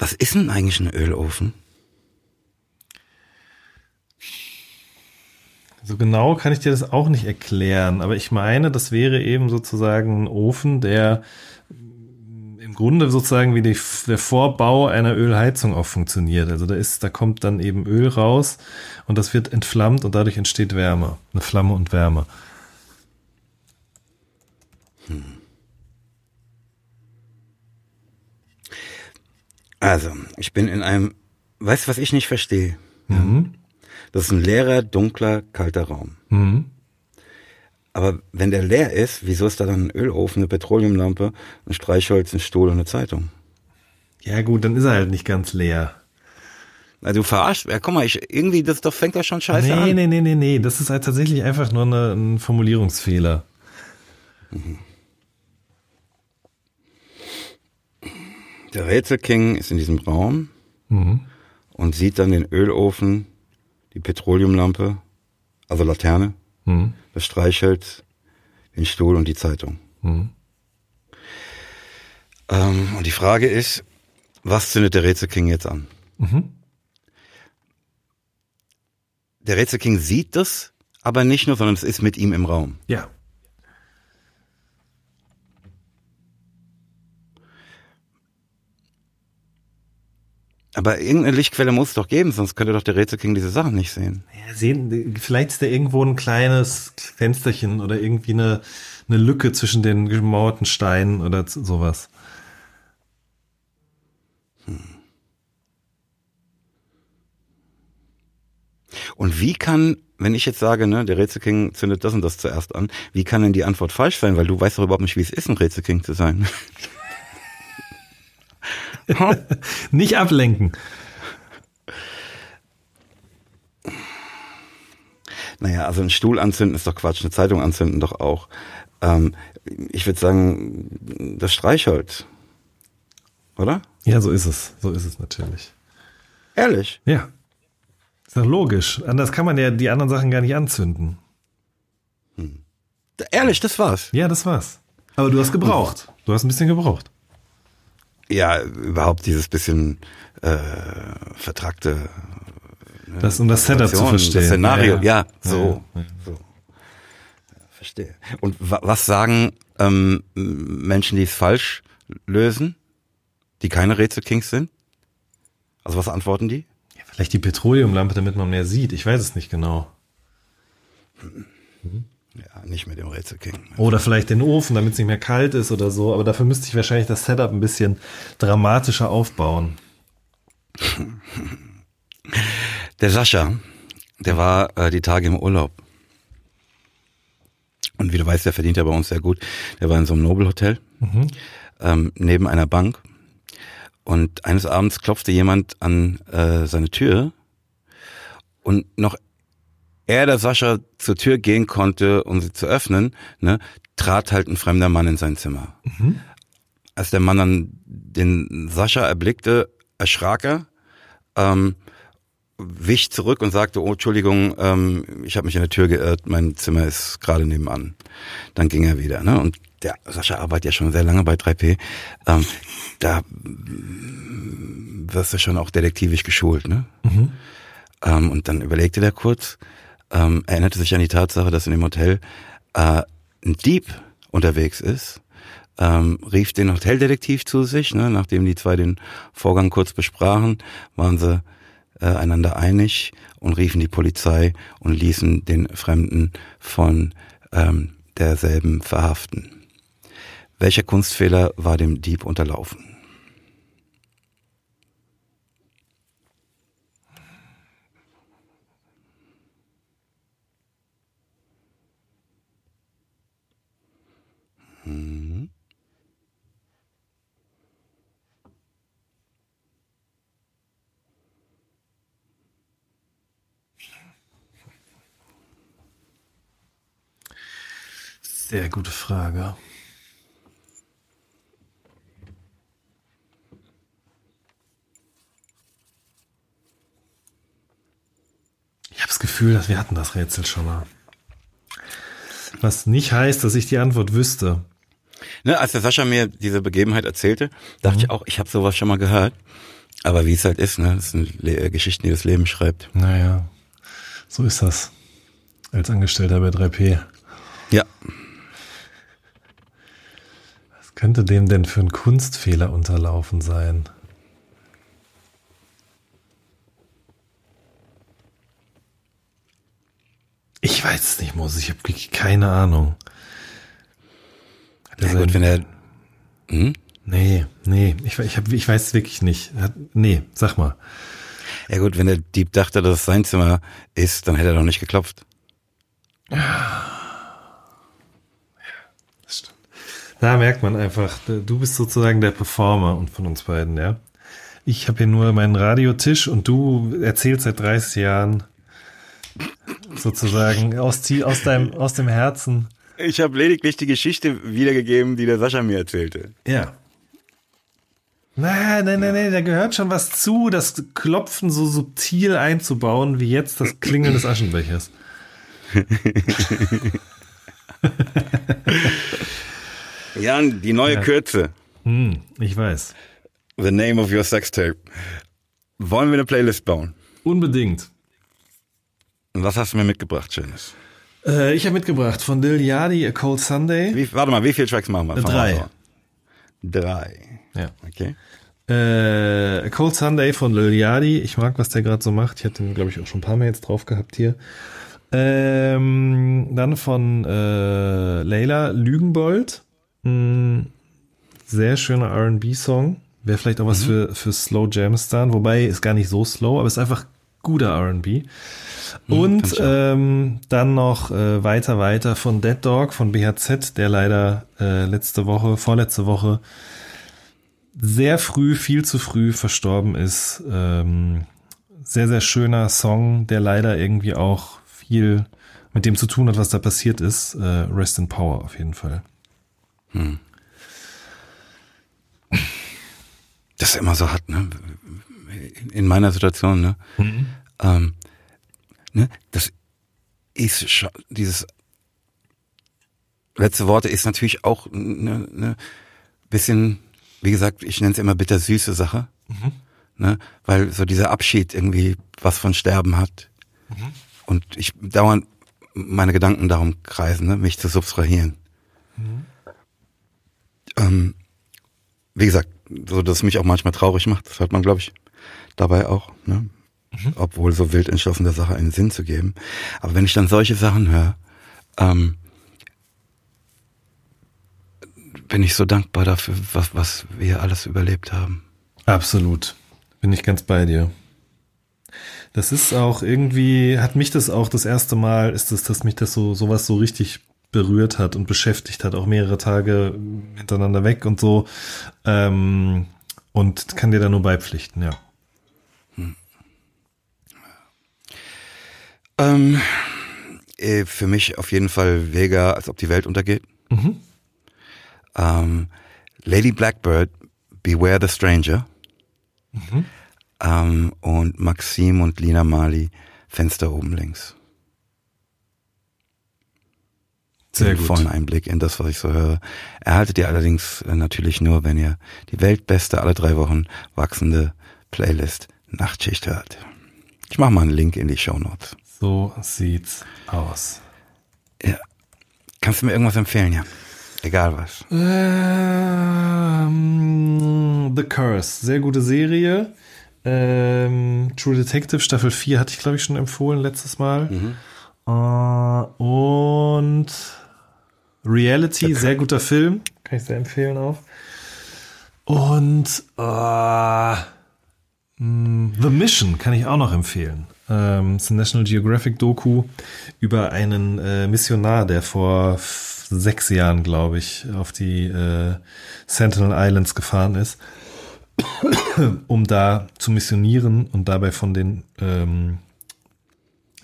Was ist denn eigentlich ein Ölofen? So genau kann ich dir das auch nicht erklären, aber ich meine, das wäre eben sozusagen ein Ofen, der im Grunde sozusagen wie die, der Vorbau einer Ölheizung auch funktioniert. Also da ist, da kommt dann eben Öl raus und das wird entflammt und dadurch entsteht Wärme, eine Flamme und Wärme. Hm. Also, ich bin in einem, weißt du, was ich nicht verstehe? Mhm. Das ist ein leerer, dunkler, kalter Raum. Mhm. Aber wenn der leer ist, wieso ist da dann ein Ölofen, eine Petroleumlampe, ein Streichholz, ein Stuhl und eine Zeitung? Ja gut, dann ist er halt nicht ganz leer. Na, du verarscht, ja, guck mal, ich, irgendwie, das doch fängt ja schon scheiße nee, an. Nee, nee, nee, nee, nee, das ist halt tatsächlich einfach nur eine, ein Formulierungsfehler. Mhm. Der Rätselking ist in diesem Raum mhm. und sieht dann den Ölofen, die Petroleumlampe, also Laterne, mhm. das Streichholz, den Stuhl und die Zeitung. Mhm. Ähm, und die Frage ist, was zündet der Rätselking jetzt an? Mhm. Der Rätselking sieht das, aber nicht nur, sondern es ist mit ihm im Raum. Ja. Aber irgendeine Lichtquelle muss es doch geben, sonst könnte doch der Rätselking diese Sachen nicht sehen. Ja, sehen, vielleicht ist da irgendwo ein kleines Fensterchen oder irgendwie eine, eine Lücke zwischen den gemauerten Steinen oder sowas. Hm. Und wie kann, wenn ich jetzt sage, ne, der Rätselking zündet das und das zuerst an, wie kann denn die Antwort falsch sein? Weil du weißt doch überhaupt nicht, wie es ist, ein Rätselking zu sein. Nicht ablenken. Naja, also ein Stuhl anzünden ist doch Quatsch, eine Zeitung anzünden doch auch. Ähm, ich würde sagen, das Streichholz. Oder? Ja, so ist es. So ist es natürlich. Ehrlich? Ja. Ist doch logisch. Anders kann man ja die anderen Sachen gar nicht anzünden. Hm. Ehrlich, das war's. Ja, das war's. Aber du hast gebraucht. Du hast ein bisschen gebraucht ja, überhaupt dieses bisschen äh, vertragte ne, das um das Setup zu verstehen. Das Szenario, ja, ja. ja so, ja, so. verstehe. Und wa was sagen ähm, Menschen, die es falsch lösen, die keine Rätselkings sind? Also was antworten die? Ja, vielleicht die Petroleumlampe, damit man mehr sieht. Ich weiß es nicht genau. Mhm. Ja, nicht mit dem Rätselking. Oder vielleicht den Ofen, damit es nicht mehr kalt ist oder so. Aber dafür müsste ich wahrscheinlich das Setup ein bisschen dramatischer aufbauen. Der Sascha, der war äh, die Tage im Urlaub. Und wie du weißt, der verdient ja bei uns sehr gut. Der war in so einem Nobelhotel mhm. ähm, neben einer Bank. Und eines Abends klopfte jemand an äh, seine Tür und noch er, der Sascha, zur Tür gehen konnte, um sie zu öffnen, ne, trat halt ein fremder Mann in sein Zimmer. Mhm. Als der Mann dann den Sascha erblickte, erschrak er, ähm, wich zurück und sagte, oh, Entschuldigung, ähm, ich habe mich in der Tür geirrt, mein Zimmer ist gerade nebenan. Dann ging er wieder. Ne? Und der Sascha arbeitet ja schon sehr lange bei 3P. Ähm, da wirst du schon auch detektivisch geschult. Ne? Mhm. Ähm, und dann überlegte der kurz, ähm, erinnerte sich an die Tatsache, dass in dem Hotel äh, ein Dieb unterwegs ist, ähm, rief den Hoteldetektiv zu sich, ne, nachdem die zwei den Vorgang kurz besprachen, waren sie äh, einander einig und riefen die Polizei und ließen den Fremden von ähm, derselben verhaften. Welcher Kunstfehler war dem Dieb unterlaufen? Mhm. Sehr gute Frage. Ich habe das Gefühl, dass wir hatten das Rätsel schon mal. Was nicht heißt, dass ich die Antwort wüsste. Ne, als der Sascha mir diese Begebenheit erzählte, dachte mhm. ich auch, ich habe sowas schon mal gehört. Aber wie es halt ist, ne, das sind Le äh, Geschichten, die das Leben schreibt. Naja, so ist das. Als Angestellter bei 3P. Ja. Könnte dem denn für ein Kunstfehler unterlaufen sein? Ich weiß es nicht, Moses. Ich habe keine Ahnung. Ja, gut, wenn er. Hm? Nee, nee, ich, ich, hab, ich weiß es wirklich nicht. Nee, sag mal. Ja gut, wenn der Dieb dachte, dass es sein Zimmer ist, dann hätte er doch nicht geklopft. Ja, das stimmt. Da merkt man einfach, du bist sozusagen der Performer und von uns beiden, ja. Ich habe hier nur meinen Radiotisch und du erzählst seit 30 Jahren sozusagen aus, aus, deinem, aus dem Herzen. Ich habe lediglich die Geschichte wiedergegeben, die der Sascha mir erzählte. Ja. Nein, nein, nein, nein, da gehört schon was zu, das Klopfen so subtil einzubauen, wie jetzt das Klingeln des Aschenbechers. Jan, die neue ja. Kürze. Hm, ich weiß. The name of your sex tape. Wollen wir eine Playlist bauen? Unbedingt. Was hast du mir mitgebracht, Schönes? Äh, ich habe mitgebracht von Lil Yadi, A Cold Sunday. Wie, warte mal, wie viele Tracks machen wir? Äh, drei. Drei. Ja. Okay. Äh, A Cold Sunday von Lil Yadi. Ich mag, was der gerade so macht. Ich hatte ihn, glaube ich, auch schon ein paar Mal jetzt drauf gehabt hier. Ähm, dann von äh, Layla Lügenbold. Mm, sehr schöner RB-Song. Wäre vielleicht auch was mhm. für, für Slow Jamstan, wobei ist gar nicht so slow, aber ist einfach guter RB. Mhm, Und ähm, dann noch äh, weiter, weiter von Dead Dog von BHZ, der leider äh, letzte Woche, vorletzte Woche sehr früh, viel zu früh verstorben ist. Ähm, sehr, sehr schöner Song, der leider irgendwie auch viel mit dem zu tun hat, was da passiert ist. Äh, Rest in Power auf jeden Fall. Hm. Das immer so hart, ne? In meiner Situation, ne? Mhm. Ähm, ne? Das ist schon, dieses letzte Worte ist natürlich auch ne, ne bisschen, wie gesagt, ich nenne es immer bittersüße Sache. Mhm. Ne? Weil so dieser Abschied irgendwie was von Sterben hat. Mhm. Und ich dauernd meine Gedanken darum kreisen, ne? mich zu subtrahieren. Ähm, wie gesagt, so dass es mich auch manchmal traurig macht, das hört man, glaube ich, dabei auch. Ne? mhm. obwohl so wild entschlossen der Sache einen Sinn zu geben. Aber wenn ich dann solche Sachen höre, ähm, bin ich so dankbar dafür, was, was wir alles überlebt haben. Absolut. Bin ich ganz bei dir. Das ist auch irgendwie, hat mich das auch das erste Mal, ist es, dass mich das so, sowas so richtig berührt hat und beschäftigt hat, auch mehrere Tage hintereinander weg und so. Ähm, und kann dir da nur beipflichten, ja. Ähm, äh, für mich auf jeden Fall Vega, als ob die Welt untergeht. Mhm. Ähm, Lady Blackbird, Beware the Stranger. Mhm. Ähm, und Maxim und Lina Mali, Fenster oben links. Sehr gut. vollen Einblick in das, was ich so höre. Erhaltet ihr allerdings äh, natürlich nur, wenn ihr die weltbeste, alle drei Wochen wachsende Playlist Nachtschicht hört. Ich mache mal einen Link in die Show Notes. So sieht's aus. Ja. Kannst du mir irgendwas empfehlen, ja? Egal was. Ähm, The Curse, sehr gute Serie. Ähm, True Detective Staffel 4 hatte ich, glaube ich, schon empfohlen letztes Mal. Mhm. Uh, und Reality, sehr guter Film. Kann ich sehr empfehlen auch. Und uh, The Mission kann ich auch noch empfehlen. Ähm, es ist ein National Geographic Doku über einen äh, Missionar, der vor sechs Jahren, glaube ich, auf die äh, Sentinel Islands gefahren ist, um da zu missionieren und dabei von den ähm,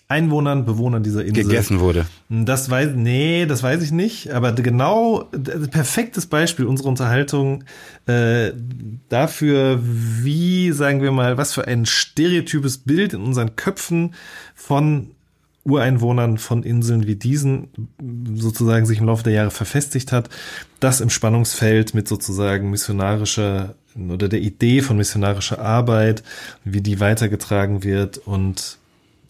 Einwohnern, Bewohnern dieser Insel gegessen wurde. Das weiß, nee, das weiß ich nicht. Aber genau, perfektes Beispiel unserer Unterhaltung äh, dafür, wie, sagen wir mal, was für ein stereotypes Bild in unseren Köpfen von Ureinwohnern von Inseln wie diesen sozusagen sich im Laufe der Jahre verfestigt hat, das im Spannungsfeld mit sozusagen missionarischer oder der Idee von missionarischer Arbeit, wie die weitergetragen wird und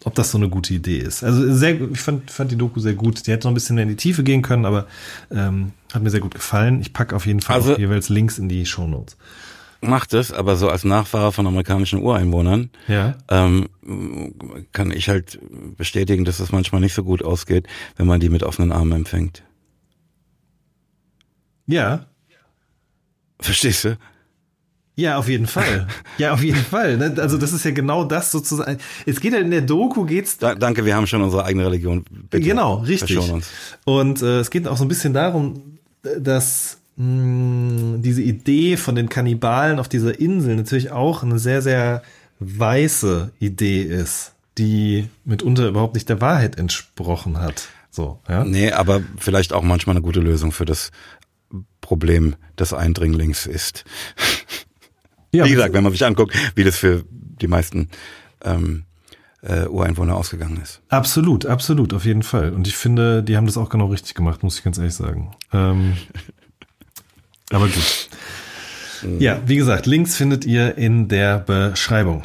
ob das so eine gute Idee ist. Also sehr, ich fand, fand die Doku sehr gut. Die hätte noch ein bisschen mehr in die Tiefe gehen können, aber ähm, hat mir sehr gut gefallen. Ich packe auf jeden Fall also, jeweils Links in die Show Notes. Macht es, aber so als Nachfahrer von amerikanischen Ureinwohnern ja. ähm, kann ich halt bestätigen, dass es manchmal nicht so gut ausgeht, wenn man die mit offenen Armen empfängt. Ja. Verstehst du? Ja, auf jeden Fall. Ja, auf jeden Fall. Ne? Also das ist ja genau das sozusagen. Es geht ja in der Doku geht's. Da, danke, wir haben schon unsere eigene Religion. Bitte genau, richtig. Uns. Und äh, es geht auch so ein bisschen darum, dass mh, hm, diese Idee von den Kannibalen auf dieser Insel natürlich auch eine sehr, sehr weiße Idee ist, die mitunter überhaupt nicht der Wahrheit entsprochen hat. So, ja? Nee, aber vielleicht auch manchmal eine gute Lösung für das Problem des Eindringlings ist. Ja, wie gesagt, wenn man sich anguckt, wie das für die meisten ähm, äh, Ureinwohner ausgegangen ist. Absolut, absolut, auf jeden Fall. Und ich finde, die haben das auch genau richtig gemacht, muss ich ganz ehrlich sagen. Ähm, aber gut. Mhm. Ja, wie gesagt, Links findet ihr in der Beschreibung.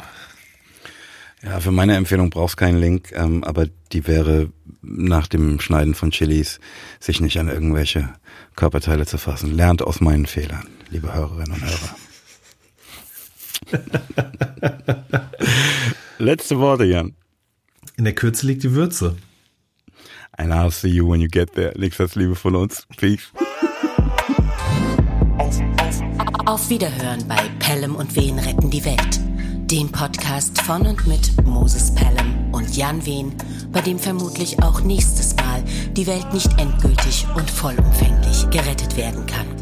Ja, für meine Empfehlung brauchst keinen Link, ähm, aber die wäre nach dem Schneiden von Chilis, sich nicht an irgendwelche Körperteile zu fassen. Lernt aus meinen Fehlern, liebe Hörerinnen und Hörer. Letzte Worte, Jan. In der Kürze liegt die Würze. And I'll see you when you get there. Nichts als Liebe von uns. Peace. Auf Wiederhören bei Pelham und Wehen retten die Welt. Dem Podcast von und mit Moses Pelham und Jan Wehn, bei dem vermutlich auch nächstes Mal die Welt nicht endgültig und vollumfänglich gerettet werden kann.